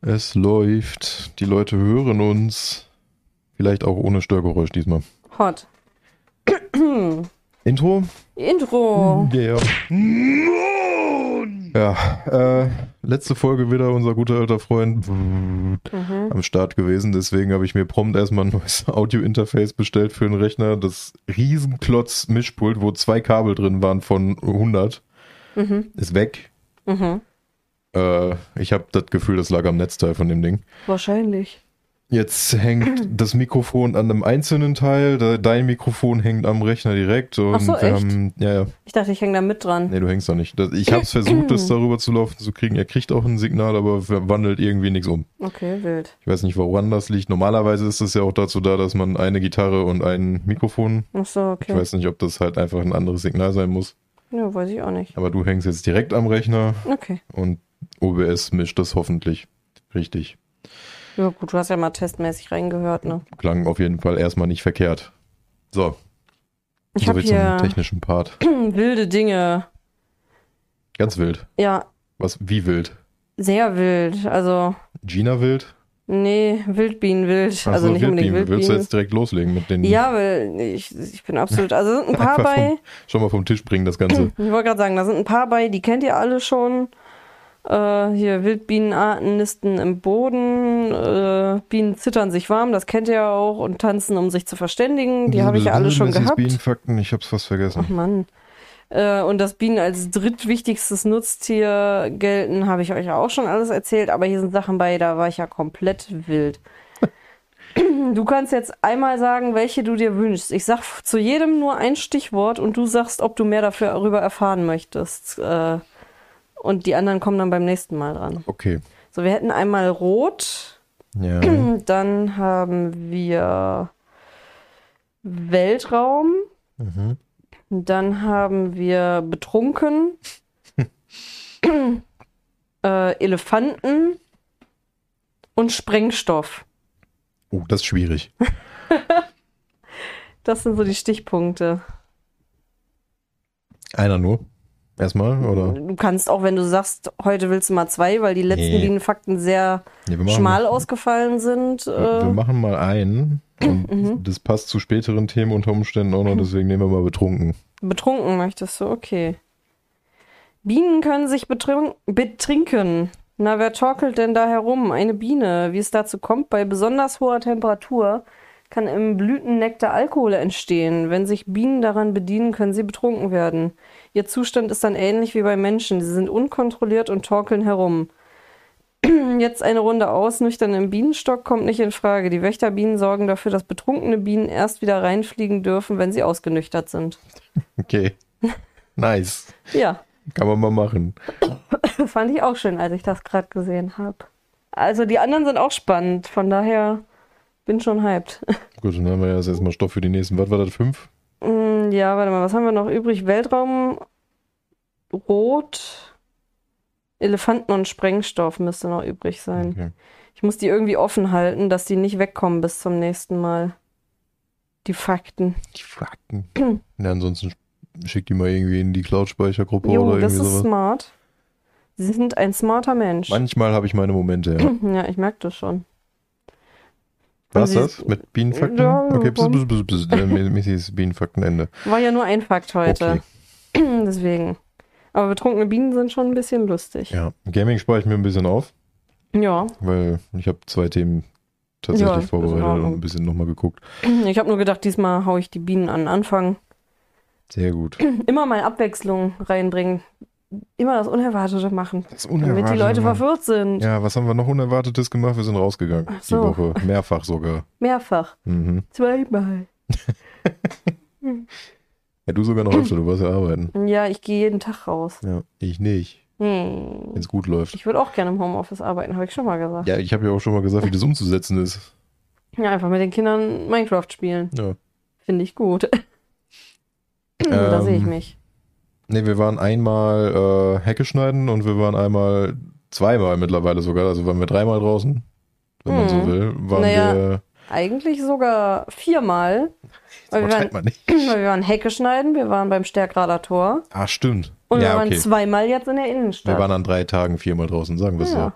Es läuft. Die Leute hören uns. Vielleicht auch ohne Störgeräusch diesmal. Hot. Intro? Intro. Ja. Ja, äh, letzte Folge wieder unser guter alter Freund Mhm. am Start gewesen. Deswegen habe ich mir prompt erstmal ein neues Audio-Interface bestellt für den Rechner. Das Riesenklotz-Mischpult, wo zwei Kabel drin waren von 100, Mhm. ist weg. Mhm. Äh, ich habe das Gefühl, das lag am Netzteil von dem Ding. Wahrscheinlich. Jetzt hängt das Mikrofon an einem einzelnen Teil, de- dein Mikrofon hängt am Rechner direkt und Ach so, echt? haben, ja, ja, Ich dachte, ich hänge da mit dran. nee, du hängst da nicht. Ich habe es versucht, das darüber zu laufen zu kriegen. Er kriegt auch ein Signal, aber wandelt irgendwie nichts um. Okay, wild. Ich weiß nicht, woran das liegt. Normalerweise ist es ja auch dazu da, dass man eine Gitarre und ein Mikrofon. Ach so, Ich okay. weiß nicht, ob das halt einfach ein anderes Signal sein muss. Ja, weiß ich auch nicht. Aber du hängst jetzt direkt am Rechner Okay. und OBS mischt das hoffentlich richtig. Ja, gut, du hast ja mal testmäßig reingehört, ne? Klang auf jeden Fall erstmal nicht verkehrt. So, Ich habe hier technischen Part. wilde Dinge. Ganz wild. Ja, Was, wie wild? sehr wild. Also, Gina wild? nee, Wildbienen wild. Ach also so, nicht unbedingt Willst du Wildbienen. jetzt direkt loslegen mit den. Ja, weil ich, ich bin absolut. Also sind ein paar Einfach bei. Schon mal vom Tisch bringen, das Ganze. Ich wollte gerade sagen, da sind ein paar bei, die kennt ihr alle schon. Äh, hier Wildbienenarten nisten im Boden, äh, Bienen zittern sich warm, das kennt ihr ja auch, und tanzen, um sich zu verständigen. Die habe ich ja alle schon gehabt. Bienenfakten, ich hab's fast Ach vergessen. Mann. Äh, und dass Bienen als drittwichtigstes Nutztier gelten, habe ich euch ja auch schon alles erzählt, aber hier sind Sachen bei, da war ich ja komplett wild. Du kannst jetzt einmal sagen, welche du dir wünschst. Ich sag zu jedem nur ein Stichwort und du sagst, ob du mehr dafür darüber erfahren möchtest. Äh, und die anderen kommen dann beim nächsten Mal dran. Okay. So, wir hätten einmal Rot, Ja. dann haben wir Weltraum, Mhm. dann haben wir betrunken, äh, Elefanten und Sprengstoff. Oh, das ist schwierig. Das sind so die Stichpunkte. Einer nur. Erstmal, oder? Du kannst auch, wenn du sagst, heute willst du mal zwei, weil die letzten Nee. Bienenfakten sehr Nee, wir machen, schmal ausgefallen sind. Wir Äh, Mhm. machen mal einen. Und das passt zu späteren Themen unter Umständen auch noch, deswegen nehmen wir mal betrunken. betrunken möchtest du, okay. Bienen können sich betrink betrinken. Na, wer torkelt denn da herum? Eine Biene. Wie es dazu kommt, bei besonders hoher Temperatur kann im Blütennektar Alkohol entstehen. Wenn sich Bienen daran bedienen, können sie betrunken werden. Ihr Zustand ist dann ähnlich wie bei Menschen. Sie sind unkontrolliert und torkeln herum. Jetzt eine Runde ausnüchtern im Bienenstock kommt nicht in Frage. Die Wächterbienen sorgen dafür, dass betrunkene Bienen erst wieder reinfliegen dürfen, wenn sie ausgenüchtert sind. Okay. Nice. Ja, Kann man mal machen. fand ich auch schön, als ich das gerade gesehen habe. Also die anderen sind auch spannend, von daher bin schon hyped. Gut, dann haben wir ja jetzt erstmal Stoff für die nächsten. Was war das? Fünf? Mm, ja, warte mal, was haben wir noch übrig? Weltraum, Rot, Elefanten und Sprengstoff müsste noch übrig sein. Okay. Ich muss die irgendwie offen halten, dass die nicht wegkommen bis zum nächsten Mal. Die Fakten. Die Fakten. ja, ansonsten schick die mal irgendwie in die Cloud-Speichergruppe oder das irgendwie ist sowas. smart. Sie sind ein smarter Mensch. Manchmal habe ich meine Momente, ja. Ja, ich merke das schon. Was Sie- das? Mit Bienenfakten? Ja, okay, bis, bis, äh, Missys Bienenfaktenende. War ja nur ein Fakt heute. Okay. Deswegen. Aber betrunkene Bienen sind schon ein bisschen lustig. Ja, Gaming spare ich mir ein bisschen auf, Ja. weil ich habe zwei Themen tatsächlich Ja, vorbereitet und ein bisschen nochmal geguckt. Ich habe nur gedacht, diesmal haue ich die Bienen an den Anfang. Sehr gut. Immer mal Abwechslung reinbringen. Immer das Unerwartete machen. Das Damit die Leute Mann. verwirrt sind. Ja, was haben wir noch Unerwartetes gemacht? Wir sind rausgegangen. Ach so. Die Woche. Mehrfach sogar. Mehrfach. Mhm. Zweimal. Ja, du sogar noch öfter, du warst ja arbeiten. Ja, ich gehe jeden Tag raus. Ja, ich nicht, Hm. wenn es gut läuft. Ich würde auch gerne im Homeoffice arbeiten, habe ich schon mal gesagt. Ja, ich habe ja auch schon mal gesagt, wie das umzusetzen ist. Ja, einfach mit den Kindern Minecraft spielen. Ja. Finde ich gut. da Ähm, sehe ich mich. Ne, wir waren einmal äh, Hecke schneiden und wir waren einmal, zweimal mittlerweile sogar, also waren wir dreimal draußen, wenn man so Mhm. will. Waren Naja, wir, Eigentlich sogar viermal. Weil wir, waren, man nicht. weil wir waren Hecke schneiden, wir waren beim Stärkrader Tor Ah, stimmt. und wir ja, waren okay. zweimal jetzt in der Innenstadt. Wir waren an drei Tagen viermal draußen, sagen wir es Ja.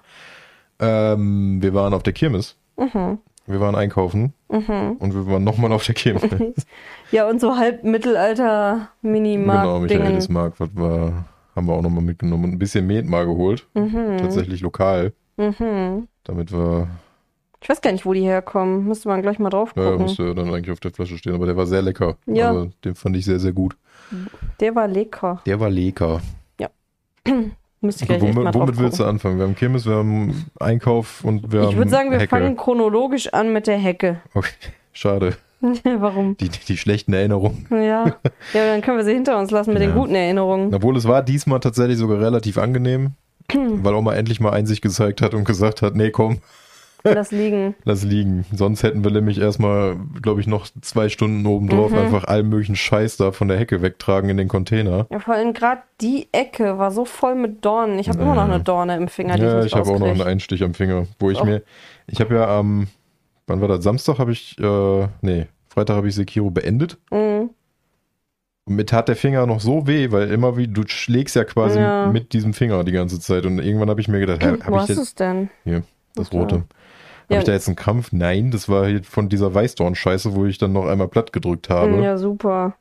Ähm, wir waren auf der Kirmes. Mhm. Wir waren einkaufen Mhm. und wir waren nochmal auf der Kirmes. Ja, und so halb Mittelalter genau, Minimarkt-Dingen. Michaelismarkt, was war, haben wir auch nochmal mitgenommen und ein bisschen Met mal geholt. Mhm. Tatsächlich lokal. Mhm. Damit wir, Ich weiß gar nicht, wo die herkommen. Müsste man gleich mal drauf ja, gucken. müsste dann eigentlich auf der Flasche stehen, aber der war sehr lecker. Ja. Also, den fand ich sehr, sehr gut. Der war lecker. Der war lecker. Müsste ich gleich echt mal Womit, womit willst du anfangen? Wir haben Kirmes, wir haben Einkauf und wir haben Ich würde sagen, wir Hecke. fangen chronologisch an mit der Hecke. Okay, schade. Warum? Die, die, die schlechten Erinnerungen. Ja. ja, dann können wir sie hinter uns lassen mit den Ja. guten Erinnerungen. Obwohl es war diesmal tatsächlich sogar relativ angenehm, weil Oma endlich mal Einsicht gezeigt hat und gesagt hat, nee, komm, Lass liegen. lass liegen. Sonst hätten wir nämlich erstmal, glaube ich, noch zwei Stunden oben drauf Mhm. einfach allen möglichen Scheiß da von der Hecke wegtragen in den Container. Ja, vor allem gerade die Ecke war so voll mit Dornen. Ich habe immer noch Ja. eine Dorne im Finger, die ja, ich ich habe auch noch einen. Einstich am Finger, wo ich Auch. mir, ich habe ja am, wann war das, Samstag habe ich, äh, nee, Freitag habe ich Sekiro beendet. Mhm. Und mir tat der Finger noch so weh, weil immer wie, du schlägst ja quasi Ja. mit diesem Finger die ganze Zeit. Und irgendwann habe ich mir gedacht, hä, Wo habe ich hast jetzt du es denn? das Ja. rote? Habe Ja. ich da jetzt einen Krampf? Nein, das war hier von dieser Weißdorn-Scheiße, wo ich dann noch einmal platt gedrückt habe. Ja, super.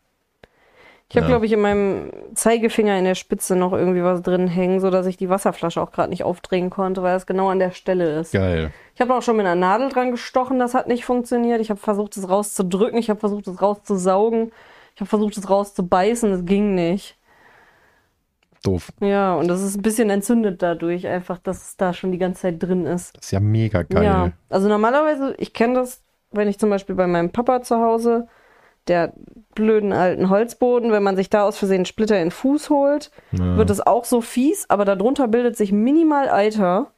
Ich habe, Ja. glaube ich, in meinem Zeigefinger in der Spitze noch irgendwie was drin hängen, sodass ich die Wasserflasche auch gerade nicht aufdrehen konnte, weil das genau an der Stelle ist. Geil. Ich habe auch schon mit einer Nadel dran gestochen, das hat nicht funktioniert. Ich habe versucht, es rauszudrücken, ich habe versucht, es rauszusaugen, ich habe versucht, es rauszubeißen, es ging nicht. Doof. Ja, und das ist ein bisschen entzündet dadurch, einfach, dass es da schon die ganze Zeit drin ist. Das ist ja mega geil. Ja, also normalerweise, ich kenne das, wenn ich zum Beispiel bei meinem Papa zu Hause, der blöden alten Holzboden, wenn man sich da aus Versehen Splitter in den Fuß holt, Ja. wird es auch so fies, aber darunter bildet sich minimal Eiter.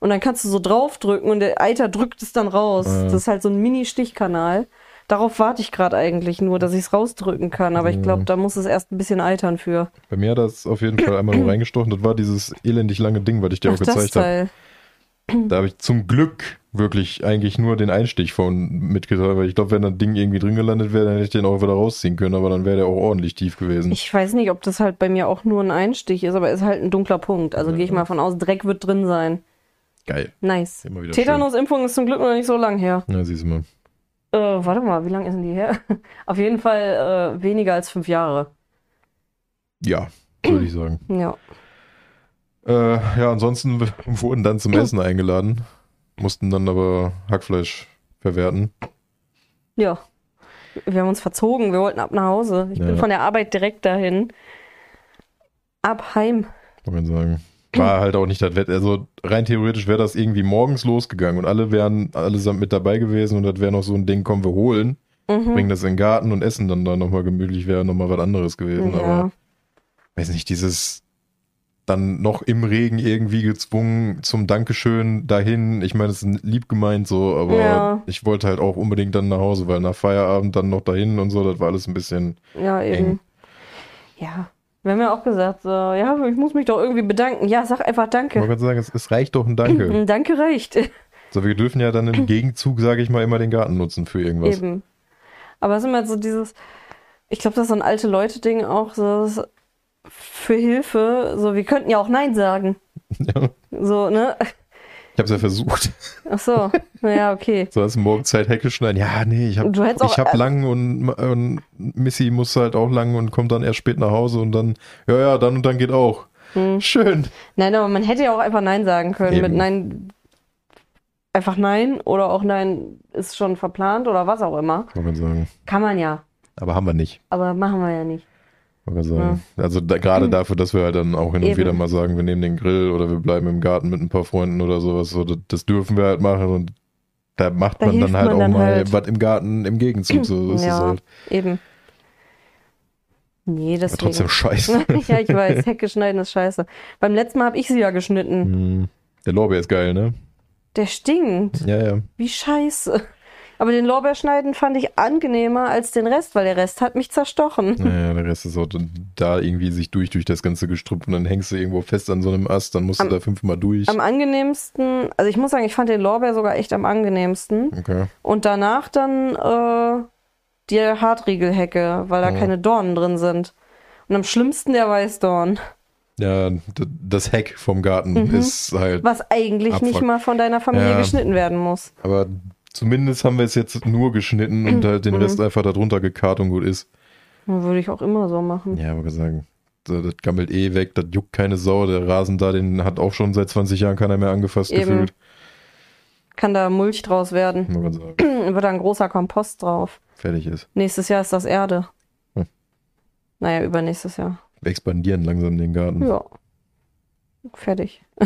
Und dann kannst du so draufdrücken und der Eiter drückt es dann raus. Ja. Das ist halt so ein Mini-Stichkanal. Darauf warte ich gerade eigentlich nur, dass ich es rausdrücken kann. Aber ich glaube, da muss es erst ein bisschen eitern für. Bei mir hat das auf jeden Fall einmal nur reingestochen. Das war dieses elendig lange Ding, was ich dir Ach, auch gezeigt habe. Da habe ich zum Glück wirklich eigentlich nur den Einstich von mitgeteilt, weil ich glaube, wenn das Ding irgendwie drin gelandet wäre, dann hätte ich den auch wieder rausziehen können, aber dann wäre der auch ordentlich tief gewesen. Ich weiß nicht, ob das halt bei mir auch nur ein Einstich ist, aber ist halt ein dunkler Punkt. Also gehe ich mal von aus, Dreck wird drin sein. Geil. Nice. Tetanus-Impfung ist zum Glück noch nicht so lang her. Ja, siehst du mal. Äh, warte mal, wie lang ist denn die her? Auf jeden Fall äh, weniger als fünf Jahre. Ja, würde ich sagen. Ja. Äh, ja, ansonsten wurden dann zum Essen eingeladen, mussten dann aber Hackfleisch verwerten. Ja. Wir haben uns verzogen, wir wollten ab nach Hause. Ich bin Ja. von der Arbeit direkt dahin. Ab heim. Kann man sagen. War halt auch nicht das Wetter. Also rein theoretisch wäre das irgendwie morgens losgegangen und alle wären allesamt mit dabei gewesen und das wäre noch so ein Ding, komm, wir holen, Mhm. bringen das in den Garten und essen dann da nochmal gemütlich, wäre nochmal was anderes gewesen. Ja. Aber weiß nicht, dieses dann noch im Regen irgendwie gezwungen zum Dankeschön dahin. Ich meine, es ist lieb gemeint so, aber Ja. ich wollte halt auch unbedingt dann nach Hause, weil nach Feierabend dann noch dahin und so, das war alles ein bisschen. Ja, eben. Eng. Ja. Wir haben ja auch gesagt, so, ja, ich muss mich doch irgendwie bedanken. Ja, sag einfach Ich Danke. wollte gerade sagen, es, es reicht doch ein Danke. Ein Danke reicht. so, wir dürfen ja dann im Gegenzug, sage ich mal, immer den Garten nutzen für irgendwas. Eben. Aber es ist immer so dieses, ich glaube, das ist so ein alte Leute-Ding auch, so für Hilfe, so, wir könnten ja auch Nein sagen. Ja. So, ne? Ich habe es ja versucht. Ach so, naja, okay. So hast du morgen Zeit Hecke schneiden. Ja, nee, ich habe ich hab lang und, und Missy muss halt auch lang und kommt dann erst spät nach Hause und dann, ja, ja, dann und dann geht auch. Hm. Schön. Nein, aber man hätte ja auch einfach Nein sagen können. Eben. Mit Nein, einfach Nein oder auch Nein ist schon verplant oder was auch immer. Kann man sagen. Kann man ja, Aber haben wir nicht. aber machen wir ja nicht. Sagen. Also da, gerade dafür, dass wir halt dann auch hin und Eben. wieder mal sagen, wir nehmen den Grill oder wir bleiben im Garten mit ein paar Freunden oder sowas. So, das, das dürfen wir halt machen und da macht Da man dann halt man auch dann mal halt. was im Garten im Gegenzug. So ist es ja, halt. eben. Nee, Aber deswegen. trotzdem scheiße. ja, ich weiß, Hecke schneiden ist scheiße. Beim letzten Mal habe ich sie ja geschnitten. Hm. Der Lorbeer ist geil, ne? Der stinkt. Ja, ja. Wie scheiße. Aber den Lorbeerschneiden fand ich angenehmer als den Rest, weil der Rest hat mich zerstochen. Naja, der Rest ist auch da irgendwie sich durch, durch das ganze Gestrüpp und dann hängst du irgendwo fest an so einem Ast, dann musst du Am- da fünfmal durch. Am angenehmsten, also ich muss sagen, ich fand den Lorbeer sogar echt am angenehmsten. Okay. Und danach dann äh, die Hartriegelhecke, weil da Ja. keine Dornen drin sind. Und am schlimmsten der Weißdorn. Ja, das Heck vom Garten Mhm. ist halt. Was eigentlich Abfuck. nicht mal von deiner Familie Ja. geschnitten werden muss. Aber zumindest haben wir es jetzt nur geschnitten und halt den Mhm. Rest einfach darunter gekarrt und gut ist. Würde ich auch immer so machen. Ja, aber sagen, so, das gammelt eh weg, das juckt keine Sau. Der Rasen da, den hat auch schon seit 20 Jahren keiner mehr angefasst Eben. gefühlt. Kann da Mulch draus werden. Sagen. Wird da ein großer Kompost drauf. Fertig ist. Nächstes Jahr ist das Erde. Hm. Naja, übernächstes Jahr. Wir expandieren langsam den Garten. Ja. Fertig.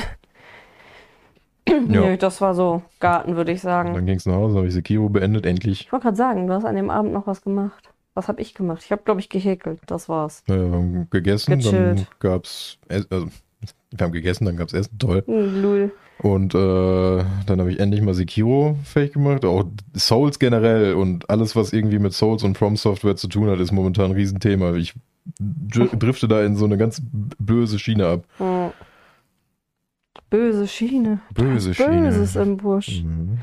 Ja. Nee, das war so Garten, würde ich sagen. Dann ging es nach Hause, habe ich Sekiro beendet, endlich. Ich wollte gerade sagen, du hast an dem Abend noch was gemacht. Was habe ich gemacht? Ich habe, glaube ich, gehäkelt. Das war's. Äh, wir haben gegessen, dann Gechillt. gab's, Ess- also, wir haben gegessen, dann gab's Essen, toll. Hm, Lul. Und äh, dann habe ich endlich mal Sekiro fähig gemacht. Auch Souls generell und alles, was irgendwie mit Souls und From Software zu tun hat, ist momentan ein Riesenthema. Ich dr- drifte da in so eine ganz böse Schiene ab. Hm. Böse Schiene. Böse Schiene. Böses im Busch. Mhm.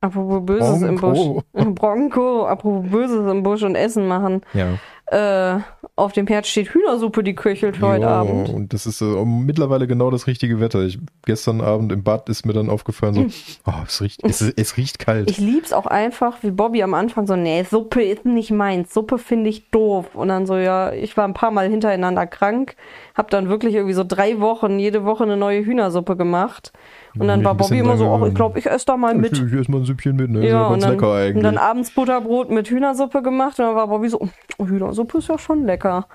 Apropos Böses im Bronco. Busch. Bronco. Apropos Böses im Busch und Essen machen. Ja. Äh, auf dem Herd steht Hühnersuppe, die köchelt für heute Abend. Und das ist äh, mittlerweile genau das richtige Wetter. Ich, gestern Abend im Bad ist mir dann aufgefallen, so, oh, es, riecht, es, es riecht kalt. Ich lieb's auch einfach, wie Bobby am Anfang so, nee, Suppe ist nicht meins, Suppe finde ich doof. Und dann so, ja, ich war ein paar Mal hintereinander krank, hab dann wirklich irgendwie so drei Wochen, jede Woche eine neue Hühnersuppe gemacht. Und dann war Bobby immer so, ich glaube, ich esse da mal mit. Ich, ich esse mal ein Süppchen mit, ne? ist Ja, ja und ganz dann, lecker und eigentlich. dann abends Butterbrot mit Hühnersuppe gemacht und dann war Bobby so, oh, Hühnersuppe ist ja schon lecker.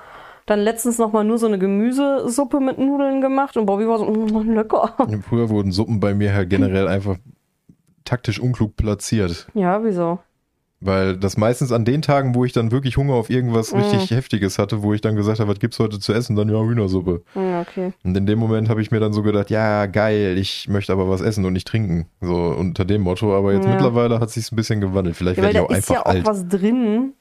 Dann letztens nochmal nur so eine Gemüsesuppe mit Nudeln gemacht und Bobby war so, mm, lecker. Früher wurden Suppen bei mir halt generell einfach taktisch unklug platziert. Ja, wieso? Weil das meistens an den Tagen, wo ich dann wirklich Hunger auf irgendwas Mm. richtig Heftiges hatte, wo ich dann gesagt habe, was gibt's heute zu essen, dann ja Hühnersuppe. Hm, okay. Und in dem Moment habe ich mir dann so gedacht, ja, geil, ich möchte aber was essen und nicht trinken. So unter dem Motto, aber jetzt Ja. mittlerweile hat sich's ein bisschen gewandelt. Vielleicht Ja, werde ich da auch ist einfach ja auch alt. was drin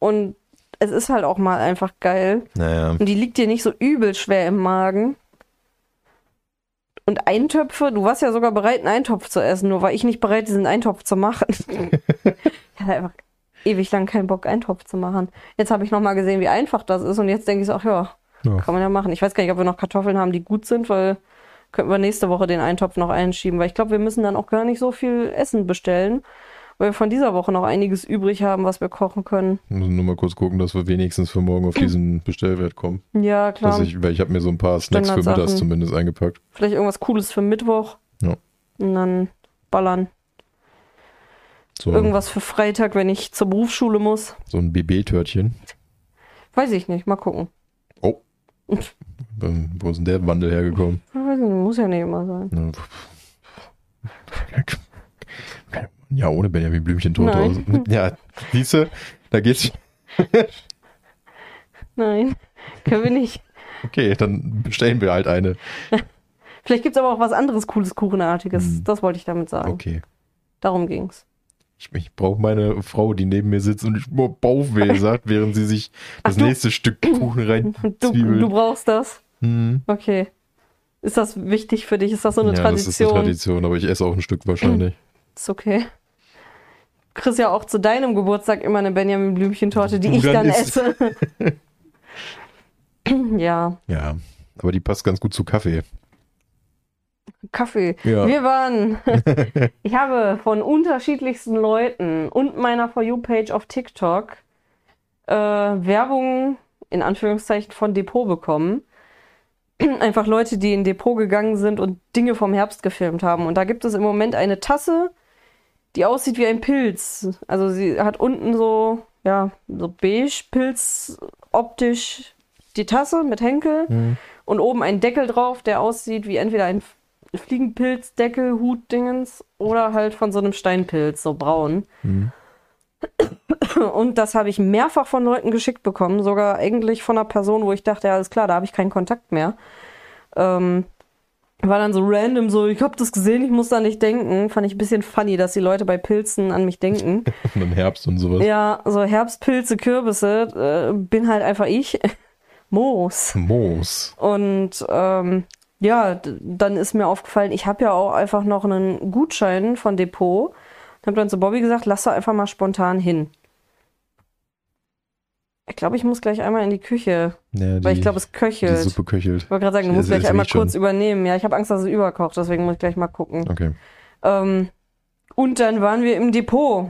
und es ist halt auch mal einfach geil. Naja. Und die liegt dir nicht so übel schwer im Magen. Und Eintöpfe, du warst ja sogar bereit, einen Eintopf zu essen, nur war ich nicht bereit, diesen Eintopf zu machen. ich hatte einfach ewig lang keinen Bock, Eintopf zu machen. Jetzt habe ich nochmal gesehen, wie einfach das ist und jetzt denke ich so, ach ja, Ja. kann man ja machen. Ich weiß gar nicht, ob wir noch Kartoffeln haben, die gut sind, weil könnten wir nächste Woche den Eintopf noch einschieben, weil ich glaube, wir müssen dann auch gar nicht so viel Essen bestellen, weil wir von dieser Woche noch einiges übrig haben, was wir kochen können. Muss nur mal kurz gucken, dass wir wenigstens für morgen auf diesen Bestellwert kommen. Ja, klar. Dass ich, weil ich habe mir so ein paar Snacks für mittags zumindest eingepackt. Vielleicht irgendwas Cooles für Mittwoch. Ja. Und dann ballern. So, Irgendwas für Freitag, wenn ich zur Berufsschule muss. so ein BB-Törtchen. Weiß ich nicht, mal gucken. Oh. Wo ist denn der Wandel hergekommen? Weiß ich nicht, muss ja nicht immer sein. Ja, ohne Benjamin Blümchentorte. Nein. aus. Ja, siehst du, da geht's. Nein, können wir nicht. Okay, dann bestellen wir halt eine. Vielleicht gibt es aber auch was anderes Cooles, Kuchenartiges. Hm. Das wollte ich damit sagen. Okay. Darum ging's. Ich, ich brauche meine Frau, die neben mir sitzt und ich nur Bauchweh sagt, während sie sich das du- nächste Stück Kuchen rein Du, du brauchst das? Hm. Okay. Ist das wichtig für dich? Ist das so eine ja, das ist eine Tradition? Tradition, aber ich esse auch ein Stück wahrscheinlich. Ist okay. Du kriegst ja auch zu deinem Geburtstag immer eine Benjamin Blümchentorte, die Du ich dann dann esse. ja, Ja, aber die passt ganz gut zu Kaffee. Kaffee. Ja. Wir waren. ich habe von unterschiedlichsten Leuten und meiner For You-Page auf TikTok äh, Werbung in Anführungszeichen von Depot bekommen. Einfach Leute, die in Depot gegangen sind und Dinge vom Herbst gefilmt haben. Und da gibt es im Moment eine Tasse, die aussieht wie ein Pilz. Also sie hat unten so, ja, so beige Pilz optisch die Tasse mit Henkel Mhm. und oben ein Deckel drauf, der aussieht wie entweder ein Fliegenpilzdeckel, Hutdingens oder halt von so einem Steinpilz, so braun. Mhm. Und das habe ich mehrfach von Leuten geschickt bekommen, sogar eigentlich von einer Person, wo ich dachte, ja, alles klar, da habe ich keinen Kontakt mehr. Ähm, war dann so random, so, ich habe das gesehen, ich muss da nicht denken. Fand ich ein bisschen funny, dass die Leute bei Pilzen an mich denken. Und im Herbst und sowas. ja, so Herbstpilze, Kürbisse, äh, bin halt einfach ich. Moos. Moos. Und ähm, ja, dann ist mir aufgefallen, ich habe ja auch einfach noch einen Gutschein von Depot. Ich habe dann zu Bobby gesagt, lass doch einfach mal spontan hin. Ich glaube, ich muss gleich einmal in die Küche, Ja, weil die- ich glaube, es die köchelt. Suppe köchelt. Ich wollte gerade sagen, du musst gleich einmal schon. kurz übernehmen. Ja, ich habe Angst, dass es überkocht, deswegen muss ich gleich mal gucken. Okay. Ähm, und dann waren wir im Depot.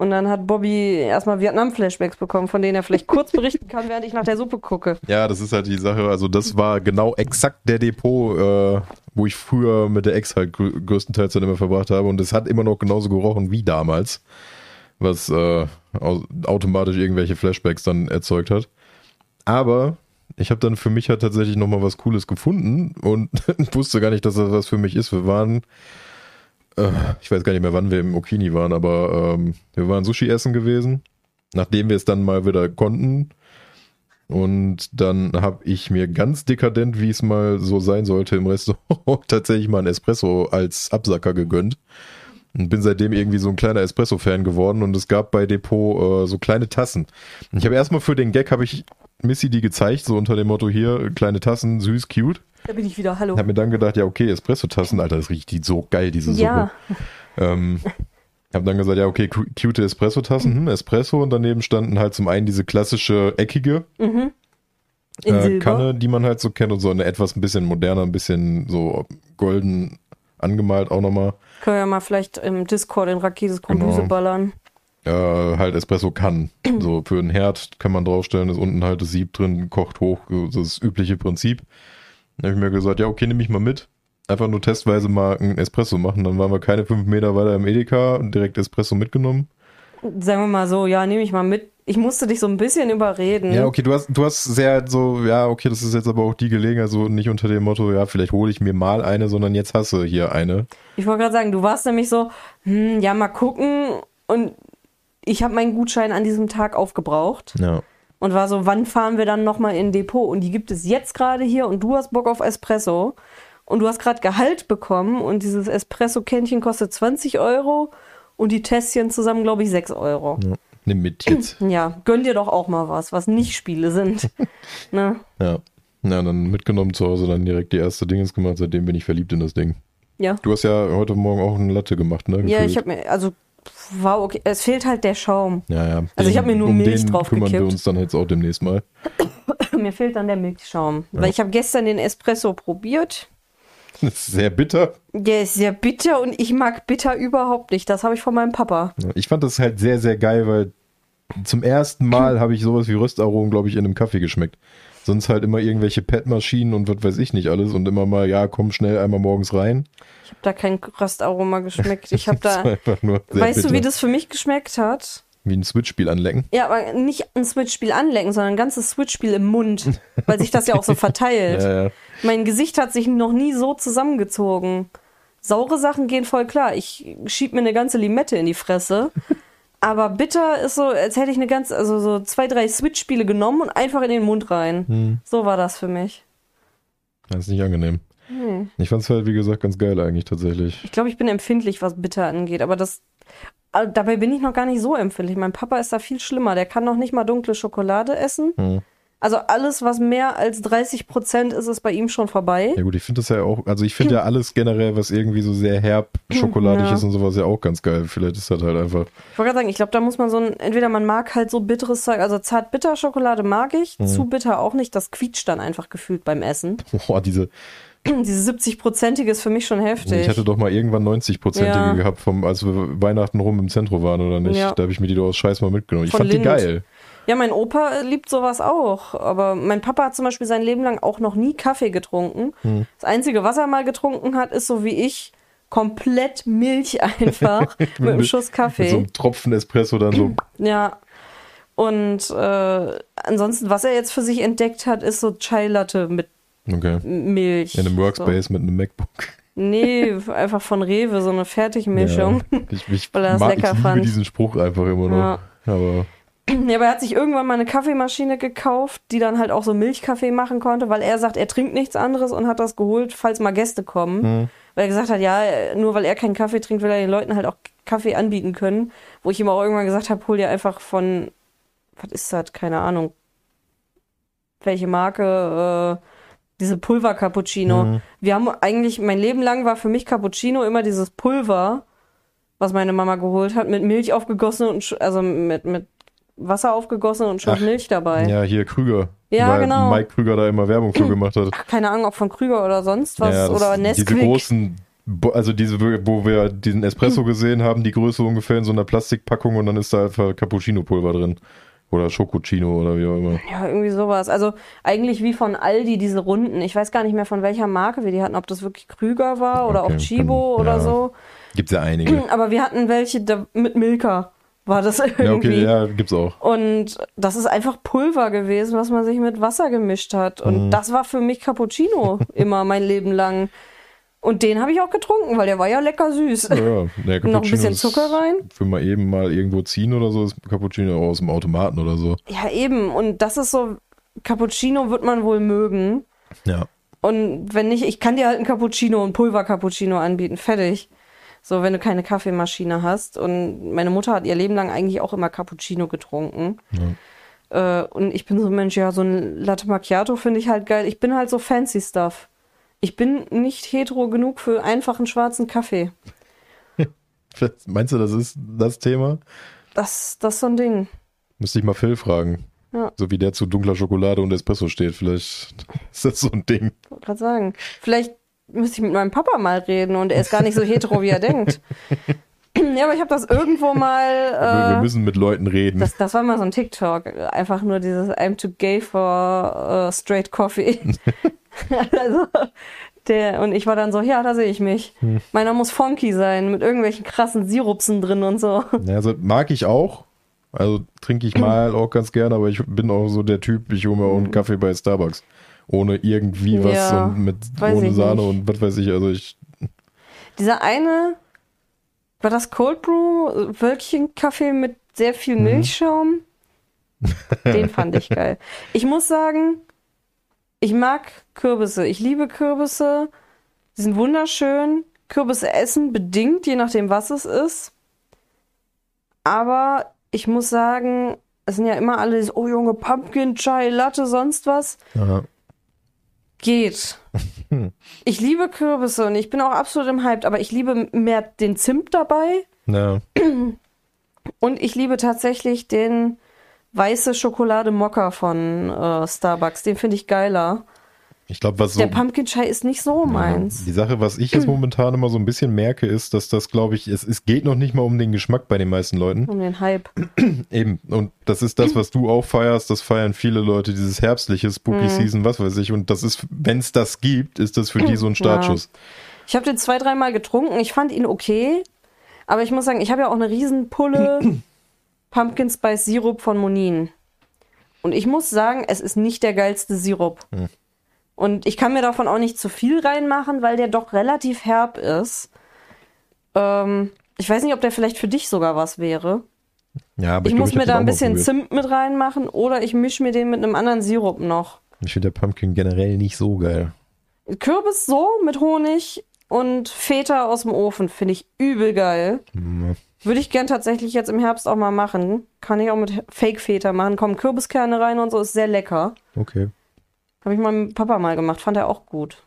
Und dann hat Bobby erstmal Vietnam-Flashbacks bekommen, von denen er vielleicht kurz berichten kann, während ich nach der Suppe gucke. Ja, das ist halt die Sache. Also das war genau exakt der Depot, äh, wo ich früher mit der Ex halt grö- größtenteils dann immer verbracht habe. Und es hat immer noch genauso gerochen wie damals, was äh, au automatisch irgendwelche Flashbacks dann erzeugt hat. Aber ich habe dann für mich halt tatsächlich nochmal was Cooles gefunden und wusste gar nicht, dass das was für mich ist. Wir waren, äh, ich weiß gar nicht mehr, wann wir im Okini waren, aber ähm, wir waren Sushi essen gewesen, nachdem wir es dann mal wieder konnten. Und dann habe ich mir ganz dekadent, wie es mal so sein sollte im Restaurant, tatsächlich mal einen Espresso als Absacker gegönnt. Und bin seitdem irgendwie so ein kleiner Espresso-Fan geworden und es gab bei Depot äh, so kleine Tassen. Ich habe erstmal für den Gag, habe ich Missy die gezeigt, so unter dem Motto hier, kleine Tassen, süß, cute. Da bin ich wieder, hallo. Hab mir dann gedacht, ja okay, Espresso-Tassen, Alter, das riecht die so geil, diese Suppe. Ja, Ähm, hab dann gesagt, ja, okay, cu- cute Espresso-Tassen, hm, Espresso und daneben standen halt zum einen diese klassische eckige mhm. Äh. Kanne, die man halt so kennt und so eine etwas ein bisschen moderner, ein bisschen so golden angemalt auch nochmal. Können wir mal vielleicht im Discord in Raketes Kombüse Genau. ballern. Äh, halt Espresso kann. so für einen Herd kann man draufstellen, ist unten halt das Sieb drin, kocht hoch, so das übliche Prinzip. Dann habe ich mir gesagt, ja, okay, nehme ich mal mit. Einfach nur testweise mal einen Espresso machen. Dann waren wir keine fünf Meter weiter im Edeka und direkt Espresso mitgenommen. Sagen wir mal so, ja, nehme ich mal mit. Ich musste dich so ein bisschen überreden. Ja, okay, du hast, du hast sehr so, ja, okay, das ist jetzt aber auch die Gelegenheit, so nicht unter dem Motto, ja, vielleicht hole ich mir mal eine, sondern jetzt hasse hier eine. Ich wollte gerade sagen, du warst nämlich so, hm, ja, mal gucken. Und ich habe meinen Gutschein an diesem Tag aufgebraucht Ja. Und war so, wann fahren wir dann nochmal in Depot? Und die gibt es jetzt gerade hier und du hast Bock auf Espresso. Und du hast gerade Gehalt bekommen und dieses Espresso-Kännchen kostet 20 Euro und die Tässchen zusammen, glaube ich, 6 Euro. ja. Nimm mit jetzt. Ja, gönn dir doch auch mal was, was nicht Spiele sind. ne? Ja. Ja, dann mitgenommen zu Hause, dann direkt die erste Dingens gemacht, seitdem bin ich verliebt in das Ding. Ja. Du hast ja heute Morgen auch eine Latte gemacht, ne? Ja, Gefühlt. ich habe mir, also, war okay. Es fehlt halt der Schaum. Ja, ja. Also ich hab mir nur um Milch den drauf kümmern wir gekippt. uns dann jetzt auch demnächst mal. Mir fehlt dann der Milchschaum. Weil ich habe gestern den Espresso probiert. Das ist sehr bitter. Der ist sehr bitter und ich mag bitter überhaupt nicht. Das habe ich von meinem Papa. Ja, Ich fand das halt sehr, sehr geil, weil zum ersten Mal habe ich sowas wie Röstaromen, glaube ich, in einem Kaffee geschmeckt. Sonst halt immer irgendwelche Pet-Maschinen und was weiß ich nicht alles und immer mal, ja, komm schnell einmal morgens rein. Ich habe da kein Röstaroma geschmeckt. Ich habe da. einfach nur Weißt bitter. du, wie das für mich geschmeckt hat? Wie ein Switch-Spiel anlecken. Ja, aber nicht ein Switch-Spiel anlecken, sondern ein ganzes Switch-Spiel im Mund. Weil sich das ja auch so verteilt. Ja, ja. Mein Gesicht hat sich noch nie so zusammengezogen. Saure Sachen gehen voll klar. Ich schieb mir eine ganze Limette in die Fresse. Aber bitter ist so, als hätte ich eine ganze, also so zwei, drei Switch-Spiele genommen und einfach in den Mund rein. Hm, So war das für mich. das ist nicht angenehm. Hm. Ich fand es halt, wie gesagt, ganz geil eigentlich tatsächlich. Ich glaube, ich bin empfindlich, was bitter angeht, aber das. äh, Dabei bin ich noch gar nicht so empfindlich. Mein Papa ist da viel schlimmer. Der kann noch nicht mal dunkle Schokolade essen. Hm. Also alles, was mehr als 30 Prozent ist, ist bei ihm schon vorbei. Ja gut, ich finde das ja auch, also ich finde ja alles generell, was irgendwie so sehr herb, schokoladig Ja. ist und sowas ja auch ganz geil. Vielleicht ist das halt einfach. Ich wollte gerade sagen, ich glaube, da muss man so ein, entweder man mag halt so bitteres Zeug, also zart-bitter Schokolade mag ich, Mhm. zu bitter auch nicht, das quietscht dann einfach gefühlt beim Essen. Boah, diese, Diese 70-prozentige ist für mich schon heftig. ich hatte doch mal irgendwann 90-prozentige Ja. gehabt, vom, als wir Weihnachten rum im Zentrum waren oder nicht. Ja. Da habe ich mir die doch aus Scheiß mal mitgenommen. Ich Von fand Lind. die geil. Ja, mein Opa äh, liebt sowas auch, aber mein Papa hat zum Beispiel sein Leben lang auch noch nie Kaffee getrunken. Hm. Das Einzige, was er mal getrunken hat, ist so wie ich, komplett Milch einfach mit einem Schuss Mit so Kaffee. einem Tropfen Espresso dann so. Ja. Und äh, ansonsten, was er jetzt für sich entdeckt hat, ist so Chai Latte mit Okay. Milch. In einem So. Workspace mit einem MacBook. Nee, einfach von Rewe, so eine Fertigmischung. Ja. Ich, ich, Weil er das mag, lecker ich liebe fand. diesen Spruch einfach immer noch. Ja. Aber Ja. aber er hat sich irgendwann mal eine Kaffeemaschine gekauft, die dann halt auch so Milchkaffee machen konnte, weil er sagt, er trinkt nichts anderes und hat das geholt, falls mal Gäste kommen. hm, Weil er gesagt hat, ja, nur weil er keinen Kaffee trinkt, will er den Leuten halt auch Kaffee anbieten können. Wo ich ihm auch irgendwann gesagt habe, hol dir einfach von, was ist das, keine Ahnung, welche Marke, äh, diese Pulver-Cappuccino. hm, Wir haben eigentlich, mein Leben lang war für mich Cappuccino immer dieses Pulver, was meine Mama geholt hat, mit Milch aufgegossen und also mit, mit Wasser aufgegossen und schon Ach, Milch dabei. Ja, hier Krüger. Ja, Weil genau. Mike Krüger da immer Werbung für gemacht hat. Keine Ahnung, ob von Krüger oder sonst was ja, oder Diese Nesquik. großen, Bo- also diese, wo wir diesen Espresso gesehen haben, die Größe ungefähr in so einer Plastikpackung und dann ist da einfach Cappuccino-Pulver drin. Oder Schokocino oder wie auch immer. Ja, irgendwie sowas. Also eigentlich wie von Aldi diese Runden. Ich weiß gar nicht mehr von welcher Marke wir die hatten, ob das wirklich Krüger war oder Okay, auch Chibo kann- oder ja. so. Gibt's ja einige. Aber wir hatten welche mit Milka. War das irgendwie. ja, okay, ja, gibt's auch. Und das ist einfach Pulver gewesen, was man sich mit Wasser gemischt hat. Und Mhm. das war für mich Cappuccino immer mein Leben lang. Und den habe ich auch getrunken, weil der war ja lecker süß. Ja, ja. Der Noch ein bisschen Zucker rein. Für mal eben mal irgendwo ziehen oder so, ist Cappuccino aus dem Automaten oder so. Ja, eben. Und das ist so, Cappuccino wird man wohl mögen. Ja. Und wenn nicht, ich kann dir halt ein Cappuccino, ein Pulver-Cappuccino anbieten. Fertig. So, wenn du keine Kaffeemaschine hast. Und meine Mutter hat ihr Leben lang eigentlich auch immer Cappuccino getrunken. Äh, und ich bin so ein Mensch, ja, so ein Latte Macchiato finde ich halt geil. Ich bin halt so fancy Stuff. Ich bin nicht hetero genug für einfachen schwarzen Kaffee. Meinst du, das ist das Thema? Das, das ist so ein Ding. Müsste ich mal Phil fragen. Ja. So wie der zu dunkler Schokolade und Espresso steht. Vielleicht ist das so ein Ding. Ich wollte gerade sagen. Vielleicht müsste ich mit meinem Papa mal reden und er ist gar nicht so hetero, wie er denkt. Ja, aber ich habe das irgendwo mal. Wir, wir Äh, müssen mit Leuten reden. das, das war mal so ein TikTok. Einfach nur dieses I'm too gay for äh, straight coffee. also, der, und ich war dann so, ja, da sehe ich mich. Meiner muss funky sein, mit irgendwelchen krassen Sirupsen drin und so. Ja, also mag ich auch. Also trinke ich mal auch ganz gerne, aber ich bin auch so der Typ, ich hole mir auch einen Kaffee bei Starbucks. Ohne irgendwie was Ja, und mit ohne Sahne nicht. und was weiß ich. Also ich, Dieser eine, war das Cold Brew, Wölkchen-Kaffee mit sehr viel Milchschaum? Den fand ich geil. Ich muss sagen, ich mag Kürbisse. Ich liebe Kürbisse. Die sind wunderschön. Kürbisse essen bedingt, je nachdem, was es ist. Aber ich muss sagen, es sind ja immer alle, dieses, oh Junge, Pumpkin, Chai, Latte, sonst was. ja, Geht. Ich liebe Kürbisse und ich bin auch absolut im Hype, aber ich liebe mehr den Zimt dabei ja, und ich liebe tatsächlich den weiße Schokolade Mokka von äh, Starbucks. Den finde ich geiler. Ich glaube, was so Der Pumpkin Chai ist nicht so meins. Die Sache, was ich jetzt momentan immer so ein bisschen merke, ist, dass das, glaube ich, es, es geht noch nicht mal um den Geschmack bei den meisten Leuten. Um den Hype. Eben. Und das ist das, was du auch feierst. Das feiern viele Leute, dieses herbstliche Spooky Mhm. Season, was weiß ich. Und das ist, wenn es das gibt, ist das für die so ein Startschuss. Ich habe den zwei, dreimal getrunken. Ich fand ihn okay. Aber ich muss sagen, ich habe ja auch eine riesen Pulle Pumpkin Spice Sirup von Monin. Und ich muss sagen, es ist nicht der geilste Sirup. Hm. Und ich kann mir davon auch nicht zu viel reinmachen, weil der doch relativ herb ist. Ähm, ich weiß nicht, ob der vielleicht für dich sogar was wäre. Ja, aber Ich, glaub, muss hab mir da ein bisschen probiert. Zimt mit reinmachen oder ich mische mir den mit einem anderen Sirup noch. Ich finde der Pumpkin generell nicht so geil. Kürbis so mit Honig und Feta aus dem Ofen finde ich übel geil. Hm, Würde ich gern tatsächlich jetzt im Herbst auch mal machen. Kann ich auch mit Fake-Feta machen. Kommen Kürbiskerne rein und so, ist sehr lecker. Okay. Habe ich mit Papa mal gemacht, fand er auch gut.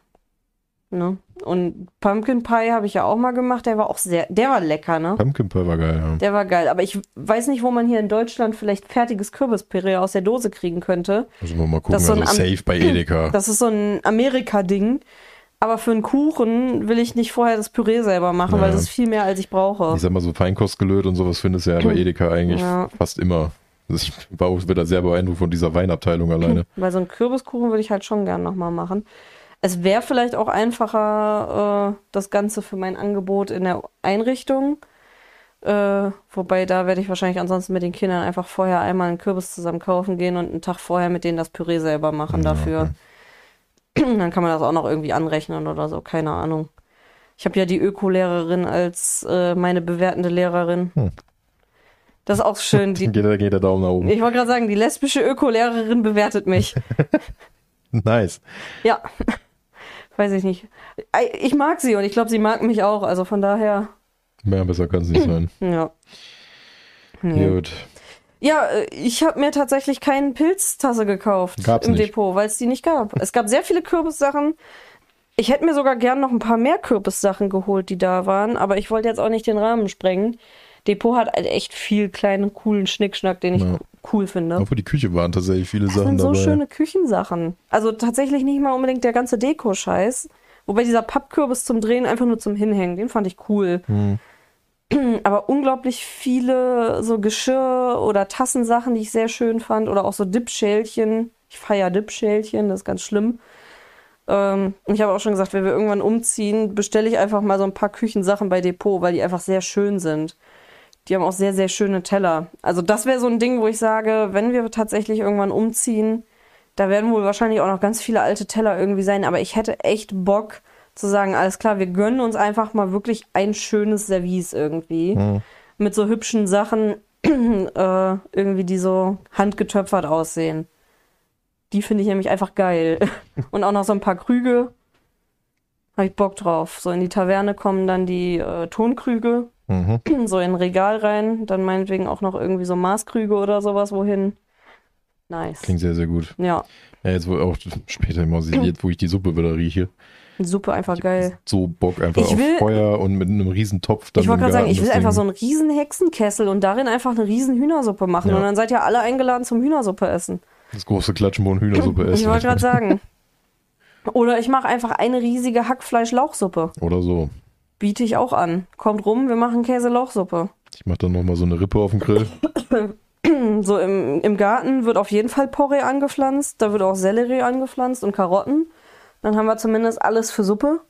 Ne? Und Pumpkin Pie habe ich ja auch mal gemacht, der war auch sehr, der war lecker, ne? Pumpkin Pie war geil, ja. Der war geil, aber ich weiß nicht, wo man hier in Deutschland vielleicht fertiges Kürbispüree aus der Dose kriegen könnte. Müssen wir mal gucken. Das ist so Also ein safe bei Edeka. Das ist so ein Amerika-Ding. Aber für einen Kuchen will ich nicht vorher das Püree selber machen, weil Ja. das ist viel mehr, als ich brauche. Ich sag mal so Feinkostgelöt und sowas findest du ja bei Edeka eigentlich Ja. fast immer. Ich war auch wieder sehr beeindruckt von dieser Weinabteilung alleine. Weil so einen Kürbiskuchen würde ich halt schon gern nochmal machen. Es wäre vielleicht auch einfacher, äh, das Ganze für mein Angebot in der Einrichtung. Äh, wobei da werde ich wahrscheinlich ansonsten mit den Kindern einfach vorher einmal einen Kürbis zusammen kaufen gehen und einen Tag vorher mit denen das Püree selber machen Ja, dafür. Dann kann man das auch noch irgendwie anrechnen oder so, keine Ahnung. Ich habe ja die Öko-Lehrerin als äh, meine bewertende Lehrerin. Hm. Das ist auch schön. Die, Geht, da geht der Daumen nach oben. ich wollte gerade sagen, die lesbische Öko-Lehrerin bewertet mich. Nice. Ja. Weiß ich nicht. Ich mag sie und ich glaube, sie mag mich auch. Also von daher, Mehr besser kann es nicht sein. ja. Nee. Gut. Ja, äh, ich habe mir tatsächlich keine Pilztasse gekauft Gab's im nicht. Depot, weil es die nicht gab. Es gab sehr viele Kürbissachen. Ich hätte mir sogar gern noch ein paar mehr Kürbissachen geholt, die da waren, aber ich wollte jetzt auch nicht den Rahmen sprengen. Depot hat halt echt viel kleinen, coolen Schnickschnack, den ich Ja. cool finde. Auch für die Küche waren tatsächlich viele Das Sachen sind so dabei. schöne Küchensachen. Also tatsächlich nicht mal unbedingt der ganze Deko-Scheiß. Wobei dieser Pappkürbis zum Drehen einfach nur zum Hinhängen, den fand ich cool. Hm. Aber unglaublich viele so Geschirr- oder Tassensachen, die ich sehr schön fand. Oder auch so Dipschälchen. Ich feiere Dipschälchen, das ist ganz schlimm. Ähm, und ich habe auch schon gesagt, wenn wir irgendwann umziehen, bestelle ich einfach mal so ein paar Küchensachen bei Depot, weil die einfach sehr schön sind. Die haben auch sehr, sehr schöne Teller. Also das wäre so ein Ding, wo ich sage, wenn wir tatsächlich irgendwann umziehen, da werden wohl wahrscheinlich auch noch ganz viele alte Teller irgendwie sein. Aber ich hätte echt Bock zu sagen, alles klar, wir gönnen uns einfach mal wirklich ein schönes Service irgendwie. Hm. Mit so hübschen Sachen, äh, irgendwie, die so handgetöpfert aussehen. Die finde ich nämlich einfach geil. Und auch noch so ein paar Krüge. Habe ich Bock drauf. So in die Taverne kommen dann die äh, Tonkrüge Mhm. so in ein Regal rein, dann meinetwegen auch noch irgendwie so Maßkrüge oder sowas wohin. Nice. Klingt sehr, sehr gut. Ja, Ja, jetzt wo auch später immer, jetzt wo ich die Suppe wieder rieche. super einfach geil. So Bock einfach Ich auf will- Feuer und mit einem riesen Topf. Dann Ich wollte gerade sagen, ich will das einfach Ding- so einen riesen Hexenkessel und darin einfach eine riesen Hühnersuppe machen. Ja. Und dann seid ihr alle eingeladen zum Hühnersuppe essen. Das große Klatschmohn Hühnersuppe essen. Ich wollte gerade sagen. Oder ich mache einfach eine riesige Hackfleisch-Lauchsuppe. Oder so. Biete ich auch an. Kommt rum, wir machen Käse-Lauchsuppe. Ich mach dann nochmal so eine Rippe auf dem Grill. So im, im Garten wird auf jeden Fall Porree angepflanzt. Da wird auch Sellerie angepflanzt und Karotten. Dann haben wir zumindest alles für Suppe.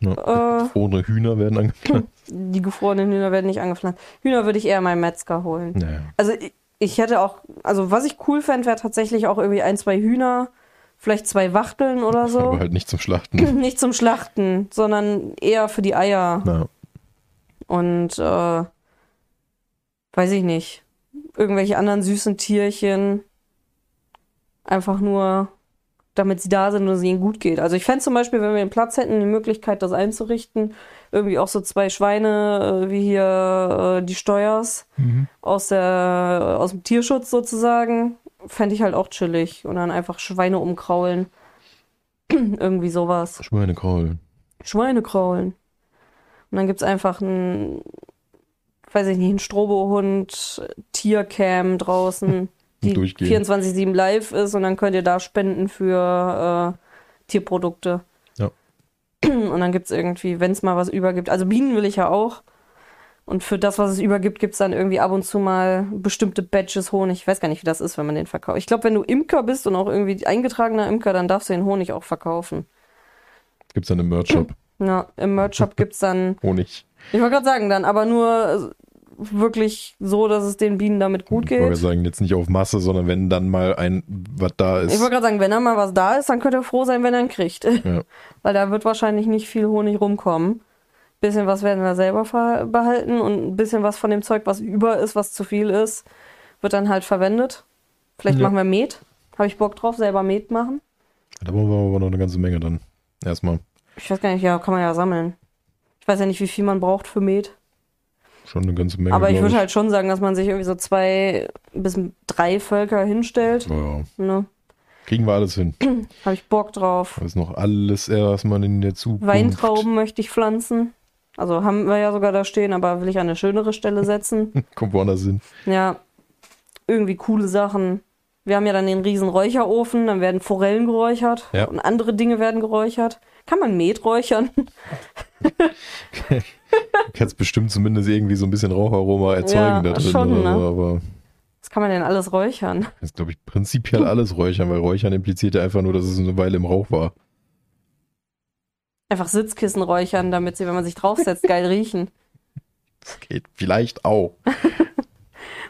Ja. Äh. Ohne Hühner werden angepflanzt. Die gefrorenen Hühner werden nicht angepflanzt. Hühner würde ich eher meinem Metzger holen. Naja. Also ich, ich hätte auch, also was ich cool fände, wäre tatsächlich auch irgendwie ein, zwei Hühner, vielleicht zwei Wachteln oder so. Aber halt nicht zum Schlachten. Nicht zum Schlachten, sondern eher für die Eier. Na, Und äh, weiß ich nicht. Irgendwelche anderen süßen Tierchen. Einfach nur, damit sie da sind und es ihnen gut geht. Also ich fände zum Beispiel, wenn wir den Platz hätten, die Möglichkeit, das einzurichten, irgendwie auch so zwei Schweine, äh, wie hier äh, die Steuers aus, der, aus dem Tierschutz sozusagen, fände ich halt auch chillig. Und dann einfach Schweine umkraulen. irgendwie sowas. Schweine kraulen. Schweine kraulen. Und dann gibt's einfach ein, weiß ich nicht, ein Strobohund, Tiercam draußen, die Durchgehen. 24-7 live ist und dann könnt ihr da spenden für äh, Tierprodukte. Ja. Und dann gibt's irgendwie, wenn's mal was übergibt, also Bienen will ich ja auch. Und für das, was es übergibt, gibt's dann irgendwie ab und zu mal bestimmte Batches Honig. Ich weiß gar nicht, wie das ist, wenn man den verkauft. Ich glaube, wenn du Imker bist und auch irgendwie eingetragener Imker, dann darfst du den Honig auch verkaufen. Gibt's dann im Merch-Shop. Ja, im Merch-Shop gibt's dann Honig. ich wollte gerade sagen, dann aber nur äh, wirklich so, dass es den Bienen damit gut Ich wollte geht. sagen, jetzt nicht auf Masse, sondern wenn dann mal ein, was da Ich ist. wollte gerade sagen, wenn da mal was da ist, dann könnt ihr froh sein, wenn er ihn kriegt. Ja. Weil da wird wahrscheinlich nicht viel Honig rumkommen. Bisschen was werden wir selber behalten und ein bisschen was von dem Zeug, was über ist, was zu viel ist, wird dann halt verwendet. Vielleicht Ja. machen wir Met. Habe ich Bock drauf, selber Met machen. Da brauchen wir aber noch eine ganze Menge dann. Erstmal. Ich weiß gar nicht, ja, kann man ja sammeln. Ich weiß ja nicht, wie viel man braucht für Met. Schon eine ganze Menge. Aber ich würde halt schon sagen, dass man sich irgendwie so zwei bis drei Völker hinstellt. Ja, ja. Ne? Kriegen wir alles hin. Habe ich Bock drauf. Da ist noch alles erstmal in der Zukunft. Weintrauben möchte ich pflanzen. Also haben wir ja sogar da stehen, aber will ich an eine schönere Stelle setzen. Kommt woanders hin. Ja, irgendwie coole Sachen. Wir haben ja dann den riesen Räucherofen, dann werden Forellen geräuchert Ja. und andere Dinge werden geräuchert. Kann man Met räuchern? Du kannst bestimmt zumindest irgendwie so ein bisschen Raucharoma erzeugen Ja, da drin. schon, ne? so, aber Was kann man denn alles räuchern? das ist, glaube ich, prinzipiell alles räuchern, weil räuchern impliziert ja einfach nur, dass es eine Weile im Rauch war. Einfach Sitzkissen räuchern, damit sie, wenn man sich draufsetzt, geil riechen. Das geht vielleicht auch.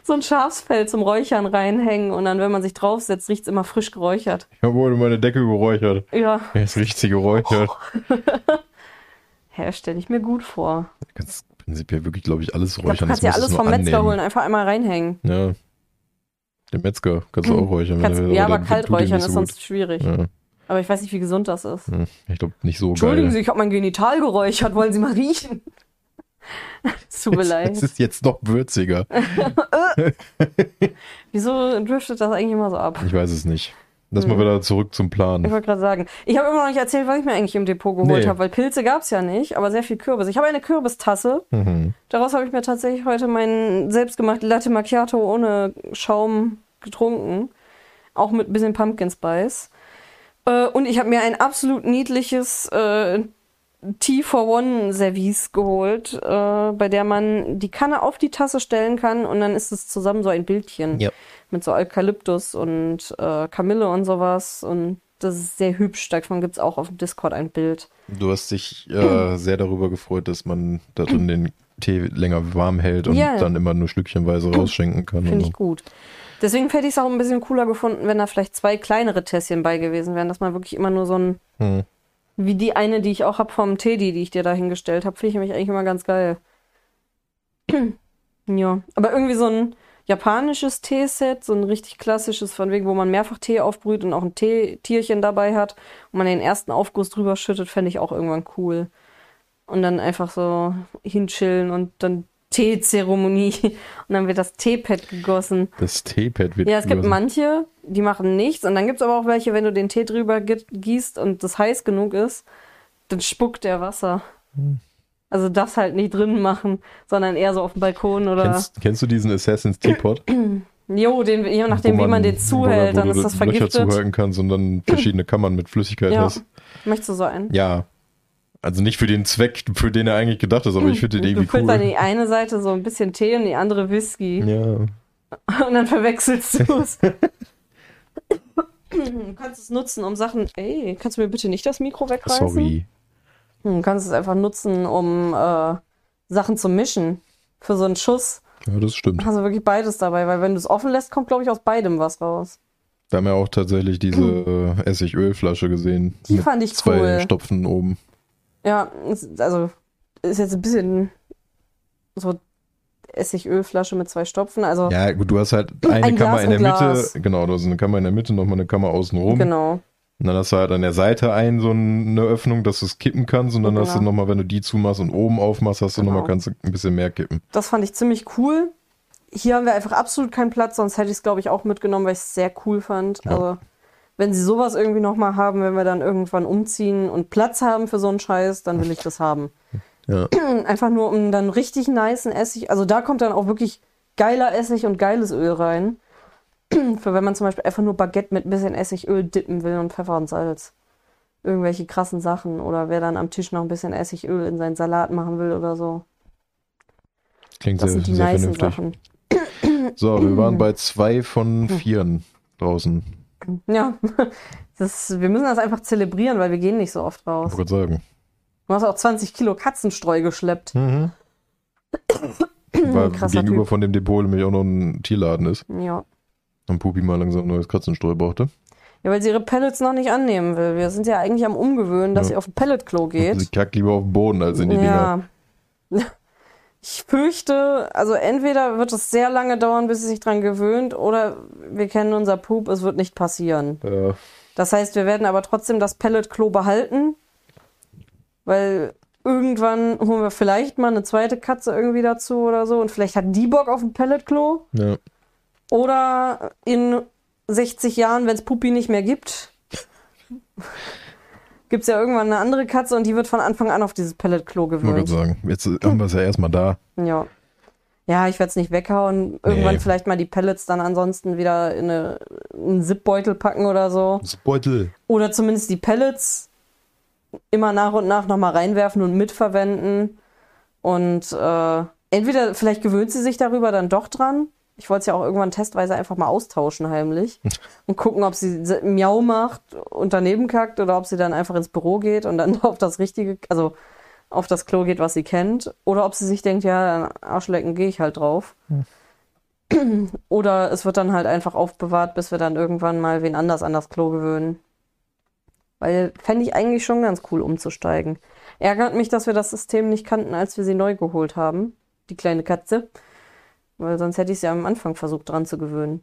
So ein Schafsfell zum Räuchern reinhängen und dann, wenn man sich draufsetzt, riecht's immer frisch geräuchert. Ich habe heute meine Decke geräuchert. Ja, Jetzt riecht sie geräuchert. hä, stelle ich mir gut vor. Du kannst prinzipiell wirklich, glaube ich, alles Ich glaub, räuchern. du kannst ja alles vom nur Metzger annehmen. holen, einfach einmal reinhängen. Ja. Den Metzger kannst du auch räuchern. wenn Kannst, ja, aber kalt räuchern ist so sonst schwierig. Ja. Aber ich weiß nicht, wie gesund das ist. Hm, Ich glaube, nicht so Entschuldigen geil. Sie, ich habe mein Genital geräuchert. Wollen Sie mal riechen? Es Tut mir leid. Es ist jetzt noch würziger. Wieso driftet das eigentlich immer so ab? Ich weiß es nicht. Lass Hm. mal wieder zurück zum Ich Plan. wollte gerade sagen, ich habe immer noch nicht erzählt, was ich mir eigentlich im Depot geholt Nee. habe, weil Pilze gab es ja nicht, aber sehr viel Kürbis. Ich habe eine Kürbistasse. Mhm. Daraus habe ich mir tatsächlich heute meinen selbstgemachten Latte Macchiato ohne Schaum getrunken. Auch mit ein bisschen Pumpkin Spice. Äh, und ich habe mir ein absolut niedliches äh, Tea for One Service geholt, äh, bei der man die Kanne auf die Tasse stellen kann und dann ist es zusammen so ein Bildchen Ja. mit so Eukalyptus und äh, Kamille und sowas und das ist sehr hübsch. Davon gibt's auch auf dem Discord ein Bild. Du hast dich äh, sehr darüber gefreut, dass man da drin den Tee länger warm hält und Ja. dann immer nur stückchenweise rausschenken kann. Finde ich so. gut. Deswegen hätte ich es auch ein bisschen cooler gefunden, wenn da vielleicht zwei kleinere Tässchen bei gewesen wären, dass man wirklich immer nur so ein, Hm. wie die eine, die ich auch hab vom Teddy, die ich dir da hingestellt habe, finde ich nämlich eigentlich immer ganz geil. ja, aber irgendwie so ein japanisches Teeset, so ein richtig klassisches, von wegen, wo man mehrfach Tee aufbrüht und auch ein Teetierchen dabei hat und man den ersten Aufguss drüber schüttet, fände ich auch irgendwann cool. Und dann einfach so hinchillen und dann Teezeremonie und dann wird das Teepad gegossen. Das Teepad wird Ja, es gibt gegossen. manche, die machen nichts und dann gibt es aber auch welche, wenn du den Tee drüber gi- gießt und das heiß genug ist, dann spuckt der Wasser. Hm. Also das halt nicht drin machen, sondern eher so auf dem Balkon oder. Kennst, kennst du diesen Assassin's Teapot? Jo, den, je nachdem, Wo wie man den wo zuhält, wo dann du ist das Löcher vergiftet. zuhalten kannst und dann verschiedene Kammern mit Flüssigkeit Ja. hast. Möchtest du so einen? Ja. Also nicht für den Zweck, für den er eigentlich gedacht ist, aber ich finde den Du irgendwie dann in cool. die eine Seite so ein bisschen Tee und die andere Whisky. Ja. Und dann verwechselst du es. Du kannst es nutzen, um Sachen. Ey, kannst du mir bitte nicht das Mikro wegreißen? Sorry. Hm, Du kannst es einfach nutzen, um äh, Sachen zu mischen. Für so einen Schuss. Ja, das stimmt. Hast du wirklich beides dabei, weil wenn du es offen lässt, kommt, glaube ich, aus beidem was raus. Da haben wir auch tatsächlich diese äh, Essigölflasche gesehen. Die fand ich zwei cool. Stopfen oben. Ja, also ist jetzt ein bisschen so Essigölflasche mit zwei Stopfen. Also Ja, gut, du hast halt eine Ein Kammer Glas in der Mitte. Genau, du hast eine Kammer in der Mitte, nochmal eine Kammer außen rum. genau. Und dann hast du halt an der Seite ein, so eine Öffnung, dass du es kippen kannst. Und dann hast du Genau. nochmal, wenn du die zumachst und oben aufmachst, hast du Genau. nochmal, kannst du ein bisschen mehr kippen. Das fand ich ziemlich cool. Hier haben wir einfach absolut keinen Platz, sonst hätte ich es, glaube ich, auch mitgenommen, weil ich es sehr cool fand. Ja. Also, wenn sie sowas irgendwie nochmal haben, wenn wir dann irgendwann umziehen und Platz haben für so einen Scheiß, dann will ich das haben. Ja. Einfach nur um dann richtig niceen Essig, also da kommt dann auch wirklich geiler Essig und geiles Öl rein. Für wenn man zum Beispiel einfach nur Baguette mit ein bisschen Essigöl dippen will und Pfeffer und Salz. Irgendwelche krassen Sachen. Oder wer dann am Tisch noch ein bisschen Essigöl in seinen Salat machen will oder so. Klingt Das sehr, sind die sehr nicen vernünftig. Sachen. So, wir waren bei zwei von vieren draußen. Ja, das, wir müssen das einfach zelebrieren, weil wir gehen nicht so oft Ich raus. wollte sagen. Du hast auch 20 Kilo Katzenstreu geschleppt. Mhm. Weil Krasser gegenüber Typ. von dem Depot nämlich auch noch ein Tierladen ist. Ja. Und Pupi mal langsam neues Katzenstreu brauchte. Ja, weil sie ihre Pellets noch nicht annehmen will. Wir sind ja eigentlich am Umgewöhnen, dass Ja. sie auf ein Pelletklo Sie geht. kackt lieber auf den Boden als in die Dinger. Ich fürchte, also entweder wird es sehr lange dauern, bis sie sich dran gewöhnt, oder wir kennen unser Poop, es wird nicht passieren. Ja. Das heißt, wir werden aber trotzdem das Pelletklo behalten, weil irgendwann holen wir vielleicht mal eine zweite Katze irgendwie dazu oder so und vielleicht hat die Bock auf ein Pelletklo. ja. Oder in 60 Jahren, wenn es Pupi nicht mehr gibt, gibt es ja irgendwann eine andere Katze und die wird von Anfang an auf dieses Pelletklo Ich gewöhnt. sagen, jetzt haben wir es ja erstmal da. Ja. Ja, ich werde es nicht weghauen. Irgendwann Nee. vielleicht mal die Pellets dann ansonsten wieder in eine, einen Zipbeutel packen oder so. Das Beutel. Oder zumindest die Pellets immer nach und nach nochmal reinwerfen und mitverwenden. Und äh, entweder, vielleicht gewöhnt sie sich darüber dann doch dran. Ich wollte es ja auch irgendwann testweise einfach mal austauschen heimlich und gucken, ob sie Miau macht und daneben kackt oder ob sie dann einfach ins Büro geht und dann auf das richtige, also auf das Klo geht, was sie kennt. Oder ob sie sich denkt, ja, dann Arschlecken gehe ich halt drauf. Oder es wird dann halt einfach aufbewahrt, bis wir dann irgendwann mal wen anders an das Klo gewöhnen. Weil fände ich eigentlich schon ganz cool umzusteigen. Ärgert mich, dass wir das System nicht kannten, als wir sie neu geholt haben. Die kleine Katze. Weil sonst hätte ich sie am Anfang versucht dran zu gewöhnen.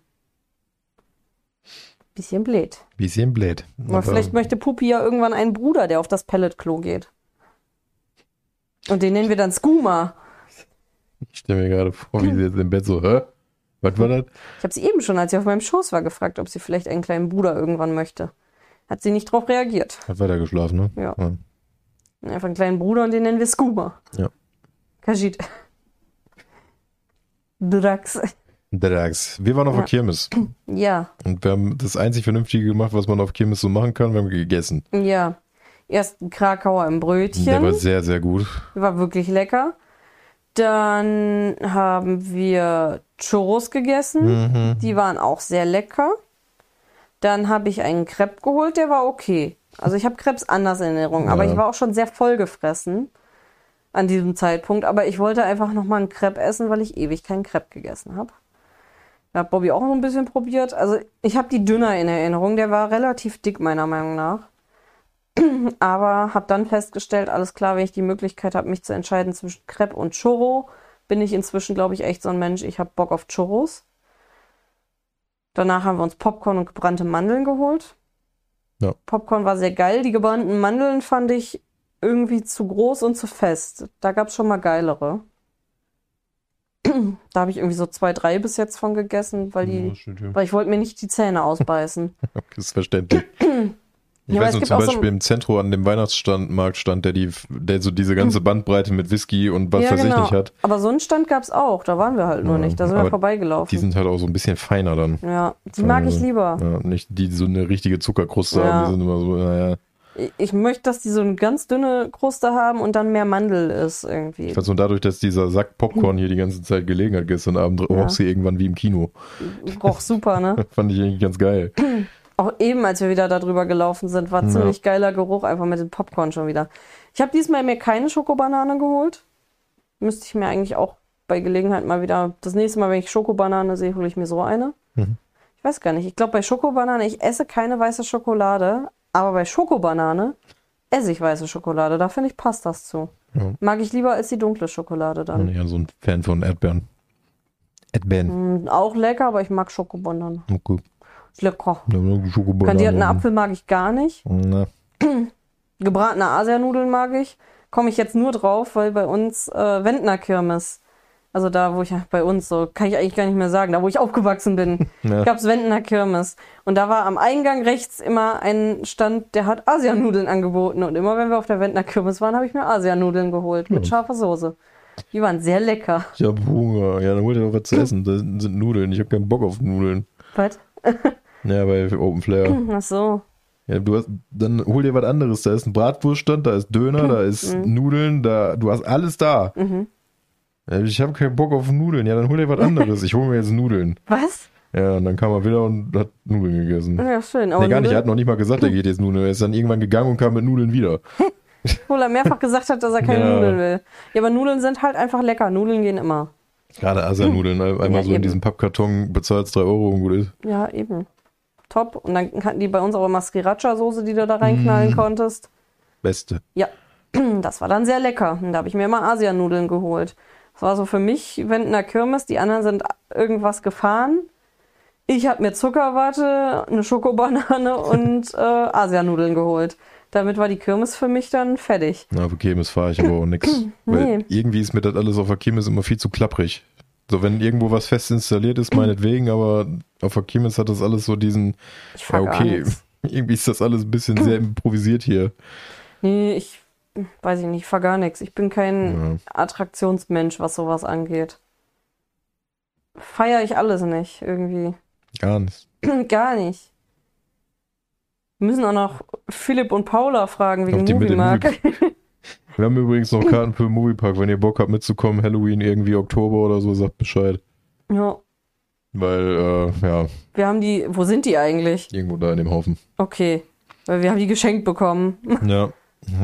Bisschen blöd. Bisschen blöd. Aber vielleicht möchte Pupi ja irgendwann einen Bruder, der auf das Pelletklo geht. Und den nennen wir dann Skooma. Ich stelle mir gerade vor, wie sie jetzt im Bett so, hä? Was war das? Ich habe sie eben schon, als sie auf meinem Schoß war, gefragt, ob sie vielleicht einen kleinen Bruder irgendwann möchte. Hat sie nicht drauf reagiert. Hat weiter geschlafen, ne? Ja. Einfach einen kleinen Bruder und den nennen wir Skooma. Ja. Kajit. Drax. Drags. Wir waren auf Ja. der Kirmes. Ja, Und wir haben das einzig Vernünftige gemacht, was man auf Kirmes so machen kann. Wir haben gegessen. ja. Erst ein Krakauer im Brötchen. Der war sehr, sehr gut. War wirklich lecker. Dann haben wir Churros gegessen. Mhm. Die waren auch sehr lecker. Dann habe ich einen Crepe geholt, der war okay. Also ich habe Crepes anders in Erinnerung, aber Ja. ich war auch schon sehr voll gefressen an diesem Zeitpunkt. Aber ich wollte einfach nochmal einen Crepe essen, weil ich ewig keinen Crepe gegessen habe. Da hat Bobby auch noch ein bisschen probiert. Also ich habe die dünner in Erinnerung. Der war relativ dick meiner Meinung nach. Aber habe dann festgestellt, alles klar, wenn ich die Möglichkeit habe, mich zu entscheiden zwischen Crepe und Churro, bin ich inzwischen, glaube ich, echt so ein Mensch. Ich habe Bock auf Churros. Danach haben wir uns Popcorn und gebrannte Mandeln geholt. Ja. Popcorn war sehr geil. Die gebrannten Mandeln fand ich irgendwie zu groß und zu fest. Da gab es schon mal geilere. Da habe ich irgendwie so zwei, drei bis jetzt von gegessen, weil die, weil ich wollte mir nicht die Zähne ausbeißen. Das ist verständlich. Ich Ja, weiß noch zum so Beispiel ein- im Zentrum an dem Weihnachtsstand, Marktstand, der die, der so diese ganze Bandbreite mit Whisky und was ja, weiß genau. ich nicht hat. Aber so einen Stand gab es auch. Da waren wir halt nur Ja, nicht. Da sind wir vorbeigelaufen. Die sind halt auch so ein bisschen feiner dann. ja, die mag ich Also, lieber. Ja, nicht die, die so eine richtige Zuckerkruste Ja. haben. Die sind immer so, naja. Ich- möchte, dass die so eine ganz dünne Kruste haben und dann mehr Mandel ist irgendwie. Ich weiß nur dadurch, dass dieser Sack Popcorn hier die ganze Zeit gelegen hat gestern Abend, roch sie irgendwann wie im Kino. Roch super, ne? Fand ich irgendwie ganz geil. Auch eben, als wir wieder da drüber gelaufen sind, war Ja. ziemlich geiler Geruch einfach mit dem Popcorn schon wieder. Ich habe diesmal mir keine Schokobanane geholt. Müsste ich mir eigentlich auch bei Gelegenheit mal wieder. Das nächste Mal, wenn ich Schokobanane sehe, hole ich mir so eine. Mhm. Ich weiß gar nicht. Ich glaube, bei Schokobanane, ich esse keine weiße Schokolade, aber bei Schokobanane esse ich weiße Schokolade. Da finde ich, passt das zu. Ja. Mag ich lieber als die dunkle Schokolade dann. Bin ja so ein Fan von Erdbeeren. Erdbeeren. Mm, Auch lecker, aber ich mag Schokobanane. Okay. Ist lecker. Schokobanane. Kandierten Apfel mag ich gar nicht. Na, Gebratene Asianudeln mag ich. Komme ich jetzt nur drauf, weil bei uns äh, Wendner Kirmes, also da, wo ich bei uns so, kann ich eigentlich gar nicht mehr sagen, da wo ich aufgewachsen bin, Ja. gab's Wendner Kirmes. Und da war am Eingang rechts immer ein Stand, der hat Asianudeln angeboten. Und immer wenn wir auf der Wendner Kirmes waren, habe ich mir Asianudeln geholt mit scharfer Soße. Die waren sehr lecker. ich hab Hunger. Ja, dann hol dir doch was zu essen. Da sind Nudeln. Ich hab keinen Bock auf Nudeln. Was? Ja, bei Open Flair. Ach so. Ja, du hast, dann hol dir was anderes. Da ist ein Bratwurststand, da ist Döner, da ist Nudeln, da, du hast alles da. Ja, ich habe keinen Bock auf Nudeln. Ja, dann hol dir was anderes. Ich hole mir jetzt Nudeln. Was? Ja, und dann kam er wieder und hat Nudeln gegessen. Ja, schön. Aber Nee, gar nicht. Er hat noch nicht mal gesagt, er geht jetzt Nudeln. Er ist dann irgendwann gegangen und kam mit Nudeln wieder. Obwohl er mehrfach gesagt hat, dass er keine Ja. Nudeln will. Ja, aber Nudeln sind halt einfach lecker. Nudeln gehen immer. Gerade Asa-Nudeln. Einmal Ja, so in eben. diesem Pappkarton bezahlst 3 Euro und gut ist. Ja, eben. Top. Und dann hatten die bei uns auch immer Sriracha-Soße, die du da reinknallen konntest. Beste. Ja, das war dann sehr lecker. Und da habe ich mir immer Asianudeln geholt. Das war so für mich Wendner Kirmes. Die anderen sind irgendwas gefahren. Ich habe mir Zuckerwatte, eine Schokobanane und äh, Asianudeln geholt. Damit war die Kirmes für mich dann fertig. Na, auf der Kirmes fahre ich aber auch nix. Weil Nee. irgendwie ist mir das alles auf der Kirmes immer viel zu klapprig. So, wenn irgendwo was fest installiert ist, meinetwegen, aber auf der Kirmes hat das alles so diesen, Ich ja, okay, irgendwie ist das alles ein bisschen sehr improvisiert hier. Nee, ich weiß ich nicht, ich fahr gar nichts. Ich bin kein Attraktionsmensch, was sowas angeht. Feier ich alles nicht, irgendwie. Gar nicht. Gar nicht. Wir müssen auch noch Philipp und Paula fragen wegen Moviemark. Wir haben übrigens noch Karten für den Moviepark. Wenn ihr Bock habt mitzukommen, Halloween irgendwie Oktober oder so, sagt Bescheid. ja, Weil, äh, ja, wir haben die, wo sind die eigentlich? irgendwo da in dem Haufen. Okay, weil wir haben die geschenkt bekommen. Ja.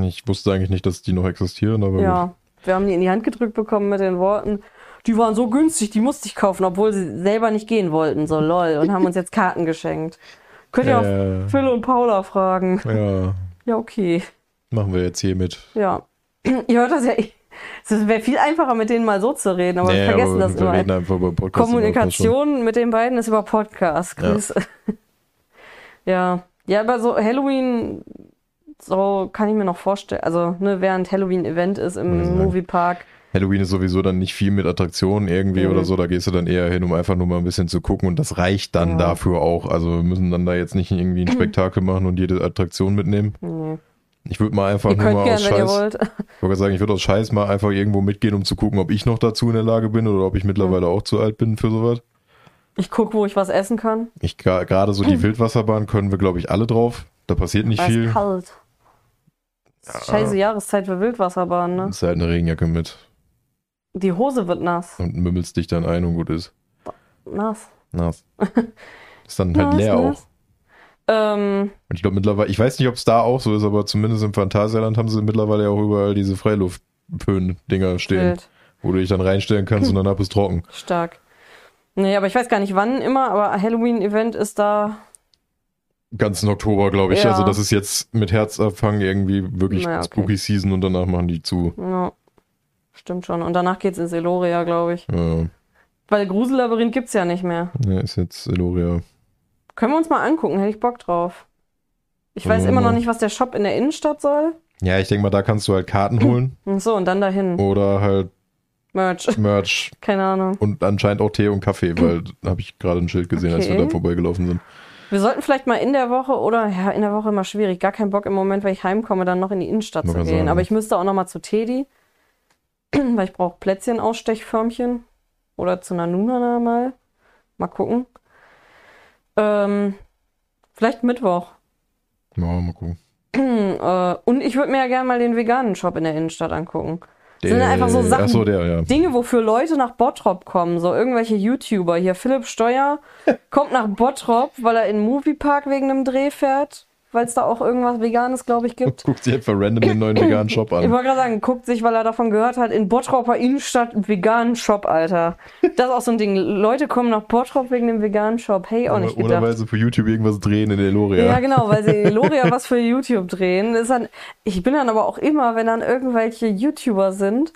Ich wusste eigentlich nicht, dass die noch existieren, aber gut. Ja, wir haben die in die Hand gedrückt bekommen mit den Worten, die waren so günstig, die musste ich kaufen, obwohl sie selber nicht gehen wollten, so lol, und haben uns jetzt Karten geschenkt. Könnt ihr Äh. auch Phil und Paula fragen. Ja, Ja, okay. machen wir jetzt hier mit. Ja. Ihr hört das ja. Es wäre viel einfacher, mit denen mal so zu reden, aber wir Nee, vergessen aber das wir immer. reden einfach über Podcast. Kommunikation mit den beiden ist über Podcast. Ja. Grüß. Ja. ja. aber so Halloween, so kann ich mir noch vorstellen. Also, ne, während Halloween-Event ist im. Moviepark. Halloween ist sowieso dann nicht viel mit Attraktionen irgendwie Mhm. oder so. Da gehst du dann eher hin, um einfach nur mal ein bisschen zu gucken und das reicht dann Ja. dafür auch. Also wir müssen dann da jetzt nicht irgendwie ein Spektakel machen und jede Attraktion mitnehmen. Nee. Ich würde mal einfach Ihr nur mal gern, aus wenn ihr Scheiß, wollt. ich wollte sagen, ich würde aus Scheiß mal einfach irgendwo mitgehen, um zu gucken, ob ich noch dazu in der Lage bin oder ob ich mittlerweile auch zu alt bin für sowas. Ich gucke, wo ich was essen kann. Ich gerade so die Wildwasserbahn können wir, glaube ich, alle drauf. Da passiert nicht Weil viel. kalt. Ist Scheiße Jahreszeit für Wildwasserbahn, ne? Ist halt eine Regenjacke mit Die Hose wird nass. und mümmelst dich dann ein und gut ist. Nass. Nass. Ist dann halt Nass, leer auch. nass. Ähm, Und ich glaube mittlerweile, ich weiß nicht, ob es da auch so ist, aber zumindest im Phantasialand haben sie mittlerweile ja auch überall diese Freiluftföhn-Dinger stehen, wild. wo du dich dann reinstellen kannst und danach bist trocken. Stark. Nee, aber ich weiß gar nicht wann immer, aber Halloween-Event ist da. Ganzen Oktober, glaube ich. Ja. Also das ist jetzt mit Herzabfang irgendwie wirklich Na, okay. Spooky Season und danach machen die zu. Ja, stimmt schon. Und danach geht's ins Eloria, glaube ich. Ja, Weil Grusellabyrinth gibt's ja nicht mehr. ja, ist jetzt Eloria. Können wir uns mal angucken, hätte ich Bock drauf. Ich weiß Ja. immer noch nicht, was der Shop in der Innenstadt soll. Ja, ich denke mal, da kannst du halt Karten holen Und so, und dann dahin. oder halt Merch. Merch Keine Ahnung. und anscheinend auch Tee und Kaffee, weil da habe ich gerade ein Schild gesehen, als wir Okay. da vorbeigelaufen sind. Wir sollten vielleicht mal in der Woche oder, ja, in der Woche immer schwierig. Gar keinen Bock im Moment, weil ich heimkomme, dann noch in die Innenstadt zu gehen. sagen. Aber ich müsste auch noch mal zu Teddy, weil ich brauche Plätzchen-Ausstechförmchen. Oder zu Nanuna mal. Mal gucken. Ähm, vielleicht Mittwoch. Ja, mal gucken. Äh, und ich würde mir ja gerne mal den veganen Shop in der Innenstadt angucken. Sind ja einfach so Sachen, Achso, der, ja. Dinge, wofür Leute nach Bottrop kommen, so irgendwelche YouTuber. Hier Philipp Steuer kommt nach Bottrop, weil er in den Moviepark wegen einem Dreh fährt, weil es da auch irgendwas Veganes, glaube ich, gibt. Guckt sich einfach random den neuen veganen Shop Ich an. wollte gerade sagen, guckt sich, weil er davon gehört hat, in Bottroper Innenstadt einen veganen Shop, Alter. Das ist auch so ein Ding. Leute kommen nach Bottrop wegen dem veganen Shop. Hey, auch nicht Oder gedacht. weil sie für YouTube irgendwas drehen in Eloria. Ja, genau, weil sie in Loria was für YouTube drehen. Ist dann, ich bin dann aber auch immer, wenn dann irgendwelche YouTuber sind,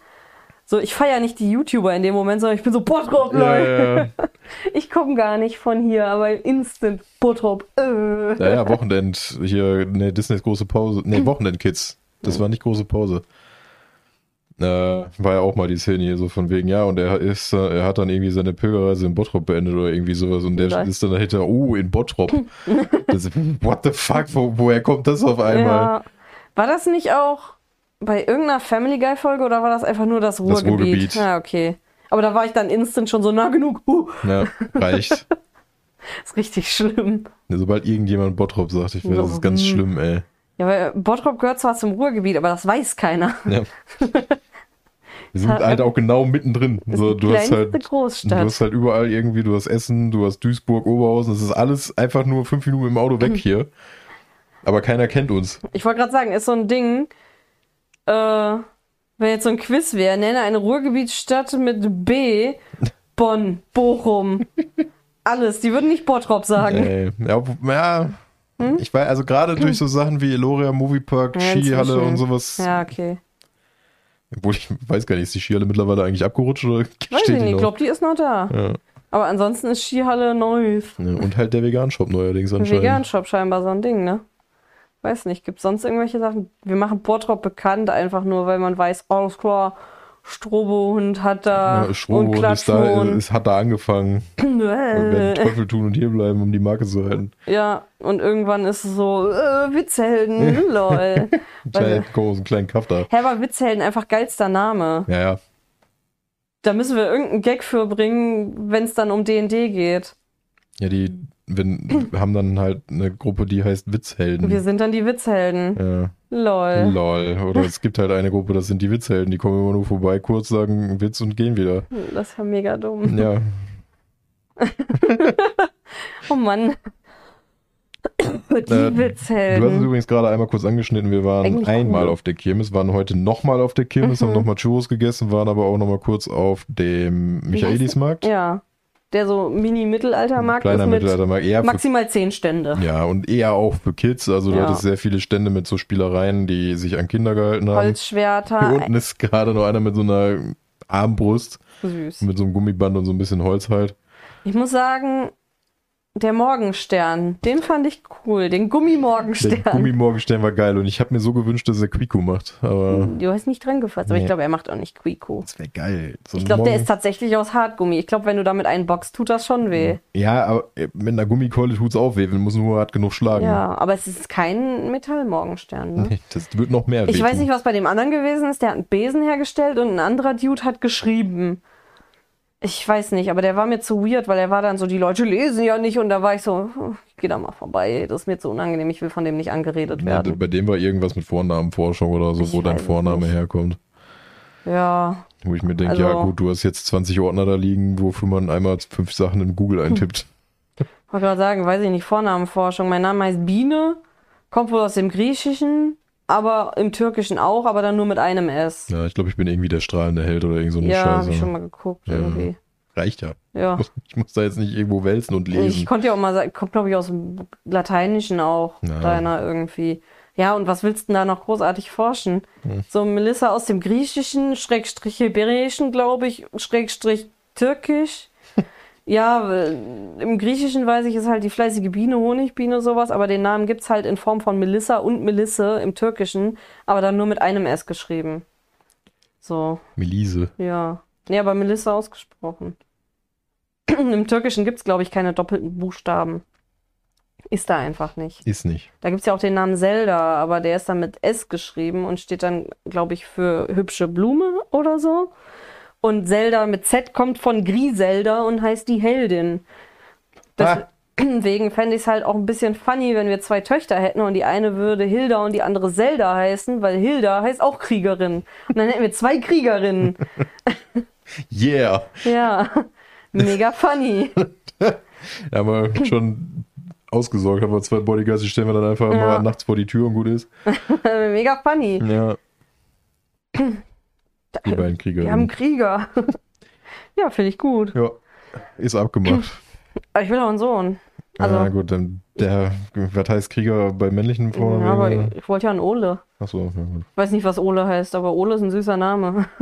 so, ich feiere nicht die YouTuber in dem Moment, sondern ich bin so, Bottrop, Leute. ja, ja. Ich komme gar nicht von hier, aber instant Bottrop. Äh. ja, ja, Wochenend. Hier, ne, Disneys große Pause. Ne, Wochenend-Kids. Das war nicht große Pause. Äh, war ja auch mal die Szene hier so von wegen, ja, und er ist, er hat dann irgendwie seine Pilgerreise in Bottrop beendet oder irgendwie sowas und der Geil. ist dann dahinter, oh, in Bottrop. das, what the fuck, wo, woher kommt das auf einmal? Ja. War das nicht auch bei irgendeiner Family Guy Folge oder war das einfach nur das Ruhrgebiet? Ruhrgebiet. Ja, okay. Aber da war ich dann instant schon so nah genug. Uh, Ja, reicht. ist richtig schlimm. Sobald irgendjemand Bottrop sagt, ich weiß, das ist ganz Mhm. schlimm, ey. Ja, weil Bottrop gehört zwar zum Ruhrgebiet, aber das weiß keiner. Ja. Wir sind halt auch genau mittendrin. Das So, du hast halt, du Großstadt. hast halt überall irgendwie, du hast Essen, du hast Duisburg, Oberhausen, das ist alles einfach nur fünf Minuten im Auto weg hier. Aber keiner kennt uns. Ich wollte gerade sagen, ist so ein Ding, äh, wenn jetzt so ein Quiz wäre, nenne eine Ruhrgebietsstadt mit B, Bonn, Bochum, alles. Die würden nicht Bottrop sagen. Ey, ja, ja ich weiß, also gerade durch so Sachen wie Eloria, Moviepark, Ja, Skihalle und sowas. Ja, okay. Obwohl ich weiß gar nicht, ist die Skihalle mittlerweile eigentlich abgerutscht oder Weiß steht ich nicht, ich glaube, die ist noch da. Ja. Aber ansonsten ist Skihalle neu. Ja, und halt der Vegan-Shop neuerdings anscheinend. Vegan-Shop scheinbar so ein Ding, ne? Weiß nicht, gibt sonst irgendwelche Sachen? Wir machen Bottrop bekannt, einfach nur, weil man weiß, alles klar, Strobohund hat da Ja, Strobo und ist da, es hat da angefangen. Wir werden Teufel tun und hier bleiben, um die Marke zu halten. Ja, und irgendwann ist es so, äh, Witzhelden, lol. Kleinen, großen kleinen Kaff da. Hä, aber Witzhelden, einfach geilster Name. Ja, ja. Da müssen wir irgendeinen Gag für bringen, wenn es dann um D&D geht. Ja, die wenn, haben dann halt eine Gruppe, die heißt Witzhelden. Wir sind dann die Witzhelden. ja. Lol. Lol. Oder es gibt halt eine Gruppe, das sind die Witzhelden. Die kommen immer nur vorbei, kurz sagen Witz und gehen wieder. Das ja mega dumm. Ja. Oh Mann. Die Äh, Du hast es Witzhelden. übrigens gerade einmal kurz angeschnitten. Wir waren Eigentlich einmal cool. auf der Kirmes, waren heute nochmal auf der Kirmes, Mhm. haben nochmal Churros gegessen, waren aber auch nochmal kurz auf dem Michaelismarkt. Ja. Der so Mini-Mittelaltermarkt Kleiner ist mit Mittelaltermarkt. Eher für, maximal zehn Stände. ja, und eher auch für Kids. Also du Ja. hattest sehr viele Stände mit so Spielereien, die sich an Kinder gehalten haben. Hier Holzschwerter. unten ist gerade noch einer mit so einer Armbrust, Süß. mit so einem Gummiband und so ein bisschen Holz halt. Ich muss sagen, der Morgenstern, den fand ich cool. Den Der Gummimorgenstern. Gummimorgenstern war geil und ich habe mir so gewünscht, dass er Quico macht. Aber Du hast nicht dran gefasst, aber ich glaube, er macht auch nicht Quico. das wäre geil. So Ich glaube, der ist tatsächlich aus Hartgummi. Ich glaube, wenn du damit einboxst, tut das schon weh. Ja, aber äh, mit einer Gummikeule tut's auch weh, man muss nur hart genug schlagen. Ja, aber es ist kein Metallmorgenstern. Ne? Nee, Das wird noch mehr Ich wehtun. weiß nicht, was bei dem anderen gewesen ist. Der hat einen Besen hergestellt und ein anderer Dude hat geschrieben. Ich weiß nicht, aber der war mir zu weird, weil er war dann so, die Leute lesen ja nicht und da war ich so, hm, ich geh da mal vorbei, das ist mir zu unangenehm, ich will von dem nicht angeredet Ja, werden. bei dem war irgendwas mit Vornamenforschung oder so, Ich wo dein Vorname nicht. herkommt. Ja, Wo ich mir denke, Also- ja gut, du hast jetzt 20 Ordner da liegen, wofür man einmal fünf Sachen in Google eintippt. wollte gerade sagen, weiß ich nicht, Vornamenforschung. Mein Name heißt Biene, kommt wohl aus dem Griechischen, aber im Türkischen auch, aber dann nur mit einem S. Ja, ich glaube, ich bin irgendwie der strahlende Held oder irgend so eine Ja, habe Scheiße. ich schon mal geguckt Ja. irgendwie. Reicht ja. Ja. Ich muss da jetzt nicht irgendwo wälzen und Ich lesen. konnte ja auch mal sagen, kommt glaube ich aus dem Lateinischen auch, Ja. deiner irgendwie. Ja, und was willst du denn da noch großartig forschen? Hm. So Melissa aus dem Griechischen, Schrägstrich Hebräischen, glaube ich, Schrägstrich Türkisch. Ja, äh, im Griechischen weiß ich, ist halt die fleißige Biene, Honigbiene, sowas, aber den Namen gibt's halt in Form von Melissa und Melisse im Türkischen, aber dann nur mit einem S geschrieben. So. Melise. Ja. Nee, aber Melissa ausgesprochen. Im Türkischen gibt's glaube ich, keine doppelten Buchstaben. Ist da einfach nicht. Ist nicht. Da gibt's ja auch den Namen Zelda, aber der ist dann mit S geschrieben und steht dann, glaube ich, für hübsche Blume oder so. Und Zelda mit Z kommt von Griselda und heißt die Heldin. Ah. Deswegen fände ich es halt auch ein bisschen funny, wenn wir zwei Töchter hätten und die eine würde Hilda und die andere Zelda heißen, weil Hilda heißt auch Kriegerin. Und dann hätten wir zwei Kriegerinnen. Yeah! Ja, mega funny. Da haben wir schon ausgesorgt, haben wir zwei Bodyguards, die stellen wir dann einfach Ja. mal nachts vor die Tür und gut ist. mega funny. Ja. Die beiden Wir haben Krieger. einen Krieger. ja, finde ich gut. Ja, ist abgemacht. Aber ich will auch einen Sohn. Also, ja, gut, dann der, was heißt Krieger bei männlichen Frauen? ja, aber ich, ich wollte ja einen Ole. Achso, ja, gut. Ich weiß nicht, was Ole heißt, aber Ole ist ein süßer Name.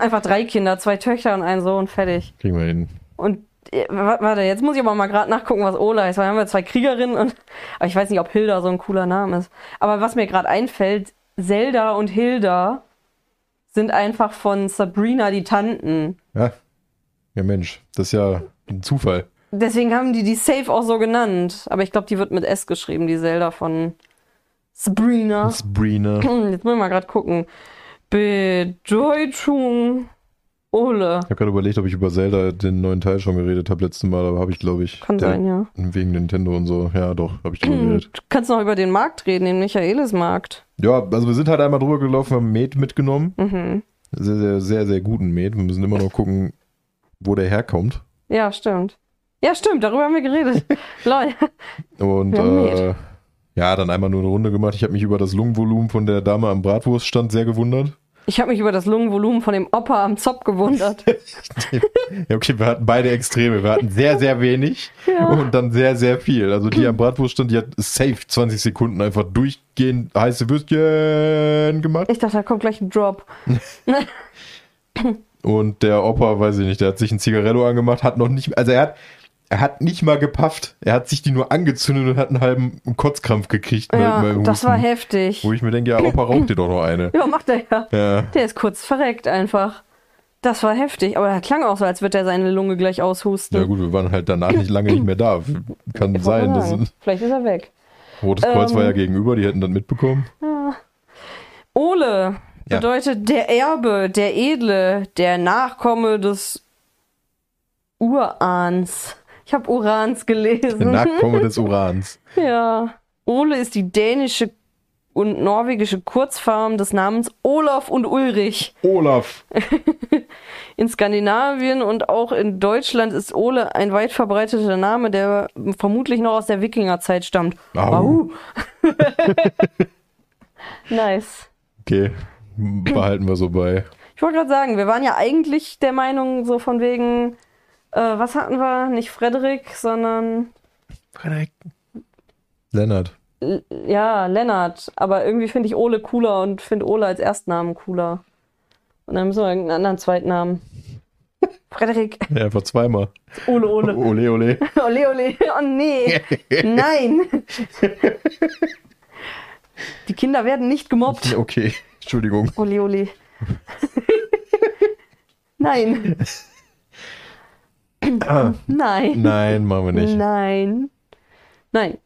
Einfach drei Kinder, zwei Töchter und ein Sohn, fertig. Kriegen wir hin. Und äh, wa- warte, jetzt muss ich aber mal gerade nachgucken, was Ole heißt, weil haben wir zwei Kriegerinnen und aber ich weiß nicht, ob Hilda so ein cooler Name ist. Aber was mir gerade einfällt, Zelda und Hilda sind einfach von Sabrina die Tanten. Ja. Ja, Mensch, das ist ja ein Zufall. Deswegen haben die die Safe auch so genannt. Aber ich glaube, die wird mit S geschrieben, die Zelda von Sabrina. Sabrina. Jetzt muss ich mal gerade gucken. Bedeutung Ole. Ich habe gerade überlegt, ob ich über Zelda den neuen Teil schon geredet habe letztes Mal, aber habe ich, glaube ich. Kann sein, ja. Wegen Nintendo und so. Ja, doch, habe ich drüber geredet. Du kannst noch über den Markt reden, den Michaelis-Markt. Ja, also wir sind halt einmal drüber gelaufen, haben Met mitgenommen. Mhm. Sehr, sehr, sehr, sehr guten Met. Wir müssen immer noch gucken, wo der herkommt. Ja, stimmt. Ja, stimmt, darüber haben wir geredet. Lol. Und haben äh, ja, dann einmal nur eine Runde gemacht. Ich habe mich über das Lungenvolumen von der Dame am Bratwurststand sehr gewundert. Ich habe mich über das Lungenvolumen von dem Opa am Zopf gewundert. Ja, okay, wir hatten beide Extreme. Wir hatten sehr, sehr wenig Ja. und dann sehr, sehr viel. Also die am Bratwurststand, die hat safe 20 Sekunden einfach durchgehend heiße Würstchen gemacht. Ich dachte, da kommt gleich ein Drop. Und der Opa, weiß ich nicht, der hat sich ein Zigarello angemacht, hat noch nicht, also er hat, er hat nicht mal gepafft. Er hat sich die nur angezündet und hat einen halben Kotzkrampf gekriegt. mit- Ja, mit dem das war heftig. Wo ich mir denke, ja, Opa raucht dir doch noch eine. Ja, macht er ja. Ja. Der ist kurz verreckt einfach. Das war heftig, aber er klang auch so, als würde er seine Lunge gleich aushusten. Ja gut, wir waren halt danach nicht lange nicht mehr da. Kann Ich sein. Das sagen, Vielleicht ist er weg. Rotes Kreuz Ähm. war ja gegenüber, die hätten das mitbekommen. Ole Ja. bedeutet der Erbe, der Edle, der Nachkomme des Urahns. Ich habe Urans Der gelesen. Nachkomme des Urans. Ja. Ole ist die dänische und norwegische Kurzform des Namens Olaf und Ulrich. Olaf. In Skandinavien und auch in Deutschland ist Ole ein weit verbreiteter Name, der vermutlich noch aus der Wikingerzeit stammt. Au. Au. nice. Okay, behalten wir so bei. Ich wollte gerade sagen, wir waren ja eigentlich der Meinung, so von wegen, äh, was hatten wir? Nicht Frederik, sondern Frederik. Lennart. L ja, Lennart. Aber irgendwie finde ich Ole cooler und finde Ole als Erstnamen cooler. Und dann müssen wir irgendeinen anderen Zweitnamen. Frederik, Ja, einfach zweimal. Ole, Ole. Ole, ole. Ole, Ole. Oh nee. Nein. Die Kinder werden nicht gemobbt. Okay, Entschuldigung. Ole, Ole. Nein. Nein. Nein, machen wir nicht. Nein. Nein.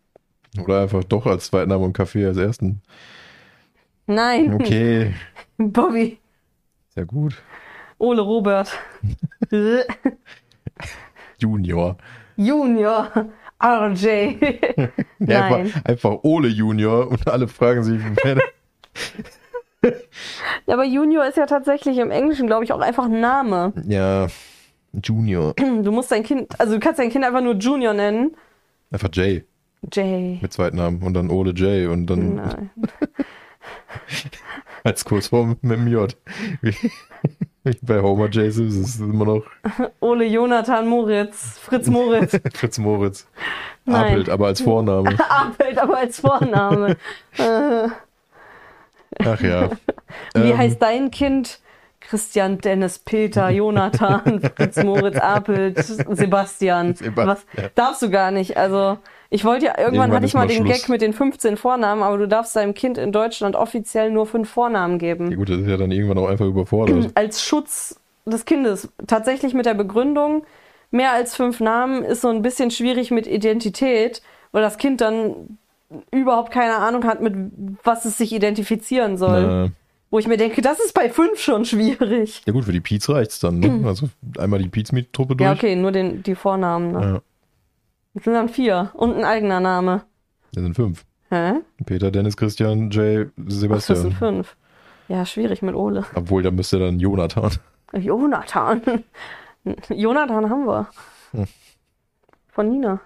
Oder einfach doch als Zweitname und Kaffee als ersten. Nein. Okay, Bobby. sehr gut. Ole Robert. Junior. Junior. RJ. Ja, Nein. Einfach, einfach Ole Junior und alle fragen sich, wer- Ja, aber Junior ist ja tatsächlich im Englischen, glaube ich, auch einfach ein Name. ja, Junior. Du musst dein Kind, also du kannst dein Kind einfach nur Junior nennen. Einfach Jay Jay. mit Zweitnamen und dann Ole Jay und dann Nein. als Kurzform mit dem J. Wie, wie bei Homer J. Simpson ist es immer noch Ole Jonathan Moritz. Fritz Moritz. Fritz Moritz. Nein. Apelt, aber als Vorname. Arbeit aber als Vorname. Ach ja. Wie Ähm, heißt dein Kind? Christian, Dennis, Peter, Jonathan, Fritz, Moritz, Apelt, Sebastian. Sebastian. Was darfst du gar nicht. Also, ich wollte ja, irgendwann Irgendwann hatte ich mal mal den Schluss. Gag mit den 15 Vornamen, aber du darfst deinem Kind in Deutschland offiziell nur fünf Vornamen Ja geben. gut, das ist ja dann irgendwann auch einfach überfordert. Als Schutz des Kindes. Tatsächlich mit der Begründung, mehr als fünf Namen ist so ein bisschen schwierig mit Identität, weil das Kind dann überhaupt keine Ahnung hat, mit was es sich identifizieren soll. Na, Wo ich mir denke, das ist bei fünf schon schwierig. ja gut, für die Piez reicht's dann. Ne? Also einmal die Piez-Truppe durch. Ja, okay, nur den, die Vornamen. Ne? Ja, Das sind dann vier. Und ein eigener Name. das sind fünf. Hä? Peter, Dennis, Christian, Jay, Ach, das Sebastian. sind fünf. Ja, schwierig mit Ole. Obwohl, da müsste dann Jonathan. Jonathan. Jonathan haben wir. Hm. Von Nina.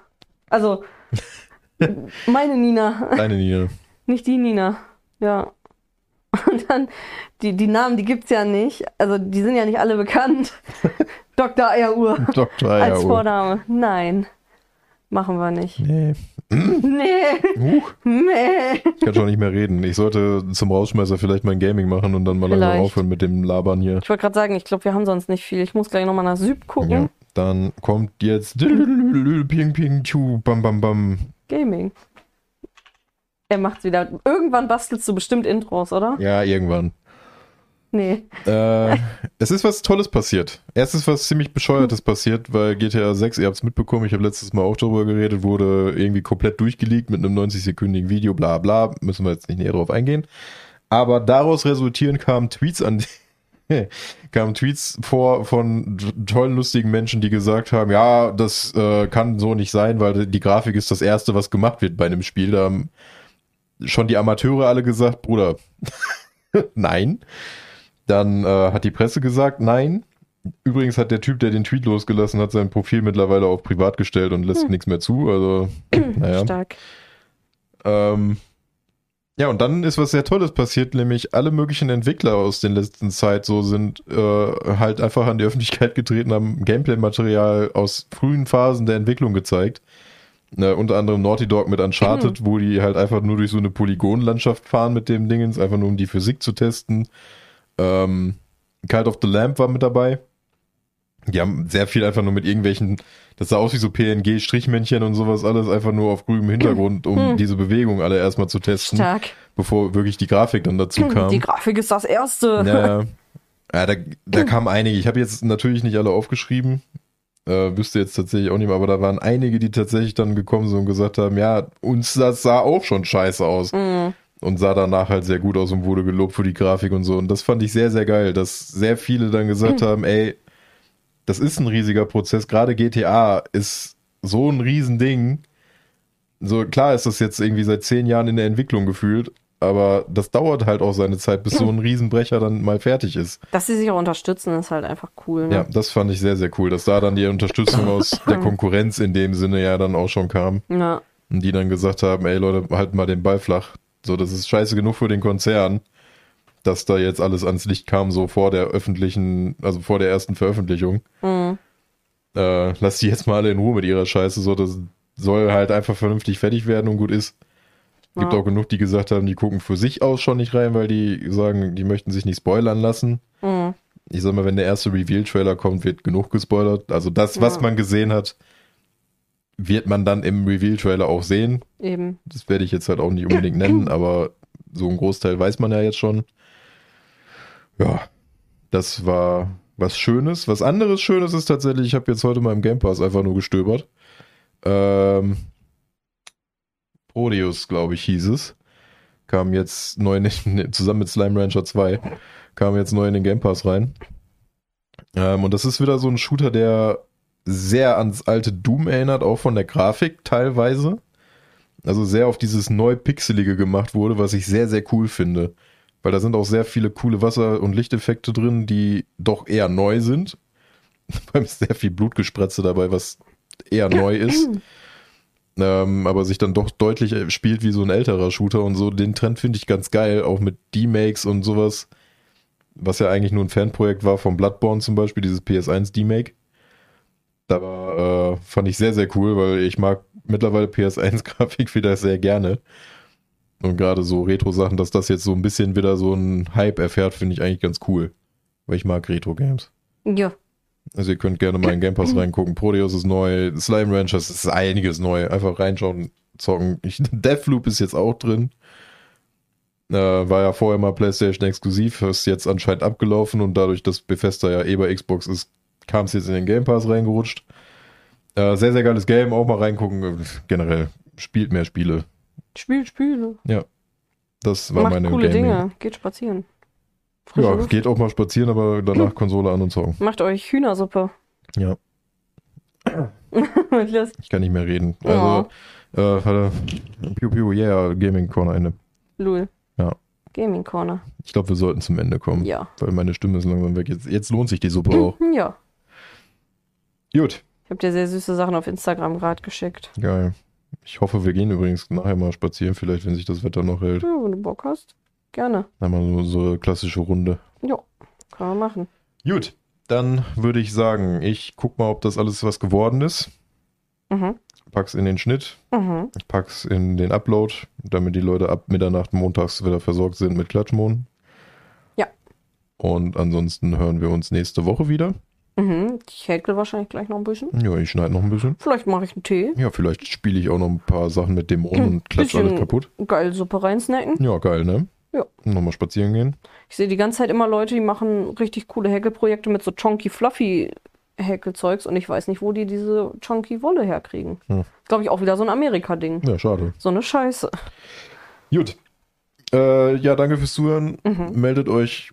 Also, meine Nina. Deine Nina. Nicht die Nina. Ja. Und dann, die, die Namen, die gibt's ja nicht. Also, die sind ja nicht alle bekannt. Dr. Eieruhr Dr. als Eieruhr. Vorname. Nein. Machen wir nicht. Nee. Nee. Huch, Nee. ich kann schon nicht mehr reden. Ich sollte zum Rausschmeißer vielleicht mein Gaming machen und dann mal langsam aufhören mit dem Labern hier. Ich wollte gerade sagen, ich glaube, wir haben sonst nicht viel. Ich muss gleich nochmal nach Süd gucken. Ja. Dann kommt jetzt Ping Ping Chu Bam Bam Bam. Gaming. Er macht's wieder. Irgendwann bastelst du bestimmt Intros, oder? Ja, irgendwann. Nee. Äh, es ist was Tolles passiert. Erst ist was ziemlich Bescheuertes passiert, weil GTA 6, ihr habt es mitbekommen, ich habe letztes Mal auch darüber geredet, wurde irgendwie komplett durchgeleakt mit einem 90-sekündigen Video, bla bla, müssen wir jetzt nicht näher drauf eingehen. Aber daraus resultieren kamen Tweets an kamen Tweets vor von tollen, lustigen Menschen, die gesagt haben, ja, das äh, kann so nicht sein, weil die Grafik ist das Erste, was gemacht wird bei einem Spiel. Da schon die Amateure alle gesagt, Bruder, nein. Dann äh, hat die Presse gesagt, nein. Übrigens hat der Typ, der den Tweet losgelassen hat, sein Profil mittlerweile auf privat gestellt und lässt nichts mehr zu. Also, naja. Stark. Ähm, ja, und dann ist was sehr Tolles passiert, nämlich alle möglichen Entwickler aus den letzten Zeit so sind äh, halt einfach an die Öffentlichkeit getreten, haben Gameplay-Material aus frühen Phasen der Entwicklung gezeigt. Äh, unter anderem Naughty Dog mit Uncharted, wo die halt einfach nur durch so eine Polygonlandschaft fahren mit dem Dingens, einfach nur um die Physik zu testen. Ähm, Cult of the Lamp war mit dabei. Die haben sehr viel einfach nur mit irgendwelchen, das sah aus wie so PNG-Strichmännchen und sowas alles, einfach nur auf grünem Hintergrund, um Hm. diese Bewegung alle erstmal zu testen, Stark. bevor wirklich die Grafik dann dazu kam. Die Grafik ist das Erste. Ja, ja. ja da, da kamen einige. Ich habe jetzt natürlich nicht alle aufgeschrieben. Äh, wüsste jetzt tatsächlich auch nicht mehr, aber da waren einige, die tatsächlich dann gekommen sind und gesagt haben, ja, uns das sah auch schon scheiße aus. Mhm. Und sah danach halt sehr gut aus und wurde gelobt für die Grafik und so. Und das fand ich sehr, sehr geil, dass sehr viele dann gesagt haben, ey, das ist ein riesiger Prozess. Gerade GTA ist so ein Riesending. So, klar ist das jetzt irgendwie seit zehn Jahren in der Entwicklung gefühlt, aber das dauert halt auch seine Zeit, bis so ein Riesenbrecher dann mal fertig ist. Dass sie sich auch unterstützen, ist halt einfach cool. Ne? Ja, das fand ich sehr, sehr cool, dass da dann die Unterstützung aus der Konkurrenz in dem Sinne ja dann auch schon kam. Ja. Und die dann gesagt haben, ey Leute, halten mal den Ball flach. So, das ist scheiße genug für den Konzern, dass da jetzt alles ans Licht kam, so vor der öffentlichen, also vor der ersten Veröffentlichung. Mhm. Äh, lass die jetzt mal alle in Ruhe mit ihrer Scheiße, so, das soll halt einfach vernünftig fertig werden und gut ist. Gibt Ja. auch genug, die gesagt haben, die gucken für sich aus schon nicht rein, weil die sagen, die möchten sich nicht spoilern lassen. Mhm. Ich sag mal, wenn der erste Reveal-Trailer kommt, wird genug gespoilert. Also das, was Ja. man gesehen hat, wird man dann im Reveal-Trailer auch sehen. Eben. Das werde ich jetzt halt auch nicht unbedingt nennen, aber so ein Großteil weiß man ja jetzt schon. Ja, das war was Schönes. Was anderes Schönes ist tatsächlich, ich habe jetzt heute mal im Game Pass einfach nur gestöbert. Ähm, Prodeus, glaube ich, hieß es. Kam jetzt neu in, den- zusammen mit Slime Rancher 2, kam jetzt neu in den Game Pass rein. Ähm, und das ist wieder so ein Shooter, der sehr ans alte Doom erinnert, auch von der Grafik teilweise. Also sehr auf dieses neu Pixelige gemacht wurde, was ich sehr, sehr cool finde. Weil da sind auch sehr viele coole Wasser- und Lichteffekte drin, die doch eher neu sind. Ist sehr viel Blutgesprätze dabei, was eher neu ist. Ähm, aber sich dann doch deutlich spielt wie so ein älterer Shooter und so. Den Trend finde ich ganz geil, auch mit D-Makes und sowas. Was ja eigentlich nur ein Fanprojekt war von Bloodborne zum Beispiel, dieses PS1 D-Make. Da war, äh, fand ich sehr, sehr cool, weil ich mag mittlerweile PS1-Grafik wieder sehr gerne. Und gerade so Retro-Sachen, dass das jetzt so ein bisschen wieder so einen Hype erfährt, finde ich eigentlich ganz cool. Weil ich mag Retro-Games. Ja. Also ihr könnt gerne mal in Game Pass reingucken. Proteus ist neu, Slime Ranchers ist einiges neu. Einfach reinschauen, zocken. Ich, Deathloop ist jetzt auch drin. Äh, war ja vorher mal PlayStation exklusiv, ist jetzt anscheinend abgelaufen und dadurch, dass Bethesda ja eh bei Xbox ist, kam es jetzt in den Game Pass reingerutscht. Äh, sehr, sehr geiles Game, auch mal reingucken. Generell, spielt mehr Spiele. Spielt Spiele. Das war Macht meine coole Gaming. Dinge. Geht spazieren. Frische Ja, Luft. geht auch mal spazieren, aber danach Konsole an und zocken. Macht euch Hühnersuppe. Ja, ich kann nicht mehr reden. Also, äh, warte. Piu Piu, yeah, Gaming Corner Ende. Lul. Ja. Gaming Corner. Ich glaube, wir sollten zum Ende kommen, Ja. weil meine Stimme ist langsam weg. Jetzt, jetzt lohnt sich die Suppe auch. Ja. Gut, Ich habe dir sehr süße Sachen auf Instagram gerade geschickt. geil. Ich hoffe, wir gehen übrigens nachher mal spazieren, vielleicht, wenn sich das Wetter noch hält. Ja, wenn du Bock hast. Gerne. Einmal so, so eine klassische Runde. Ja. Kann man machen. Gut, dann würde ich sagen, ich guck mal, ob das alles was geworden ist. Mhm. Pack's in den Schnitt, Mhm. pack's in den Upload, damit die Leute ab Mitternacht montags wieder versorgt sind mit Klatschmohn. Ja. Und ansonsten hören wir uns nächste Woche wieder. Mhm. Ich häkel wahrscheinlich gleich noch ein bisschen. Ja, ich schneide noch ein bisschen. Vielleicht mache ich einen Tee. Ja, vielleicht spiele ich auch noch ein paar Sachen mit Dämonen und klatsch alles kaputt. Geil Suppe reinsnacken. Ja, geil, ne? Ja. Nochmal spazieren gehen. Ich sehe die ganze Zeit immer Leute, die machen richtig coole Häkelprojekte mit so chunky fluffy Häkelzeugs und ich weiß nicht, wo die diese chunky Wolle herkriegen. Hm. Glaube ich auch wieder so ein Amerika-Ding. Ja, schade. So eine Scheiße. Gut. Äh, ja, danke fürs Zuhören. Mhm. Meldet euch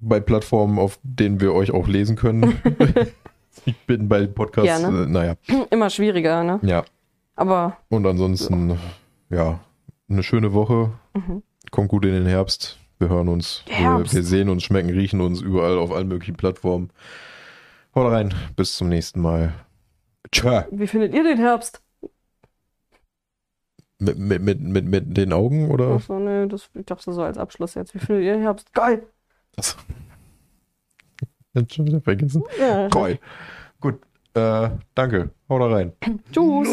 bei Plattformen, auf denen wir euch auch lesen können. ich bin bei Podcasts, Gerne. äh, naja, Immer schwieriger, ne? ja. Aber Und ansonsten, ja, eine schöne Woche. Mhm. Kommt gut in den Herbst. Wir hören uns. Wir, wir sehen uns, schmecken, riechen uns überall auf allen möglichen Plattformen. Haut rein. Bis zum nächsten Mal. Tschö. wie findet ihr den Herbst? Mit, mit, mit, mit, mit den Augen oder? Achso, ne, das, ich dachte so als Abschluss jetzt. Wie findet ihr den Herbst? Geil! Achso. Jetzt schon wieder vergessen. Ja. Geil. Gut. Äh, danke. Haut rein. Tschüss!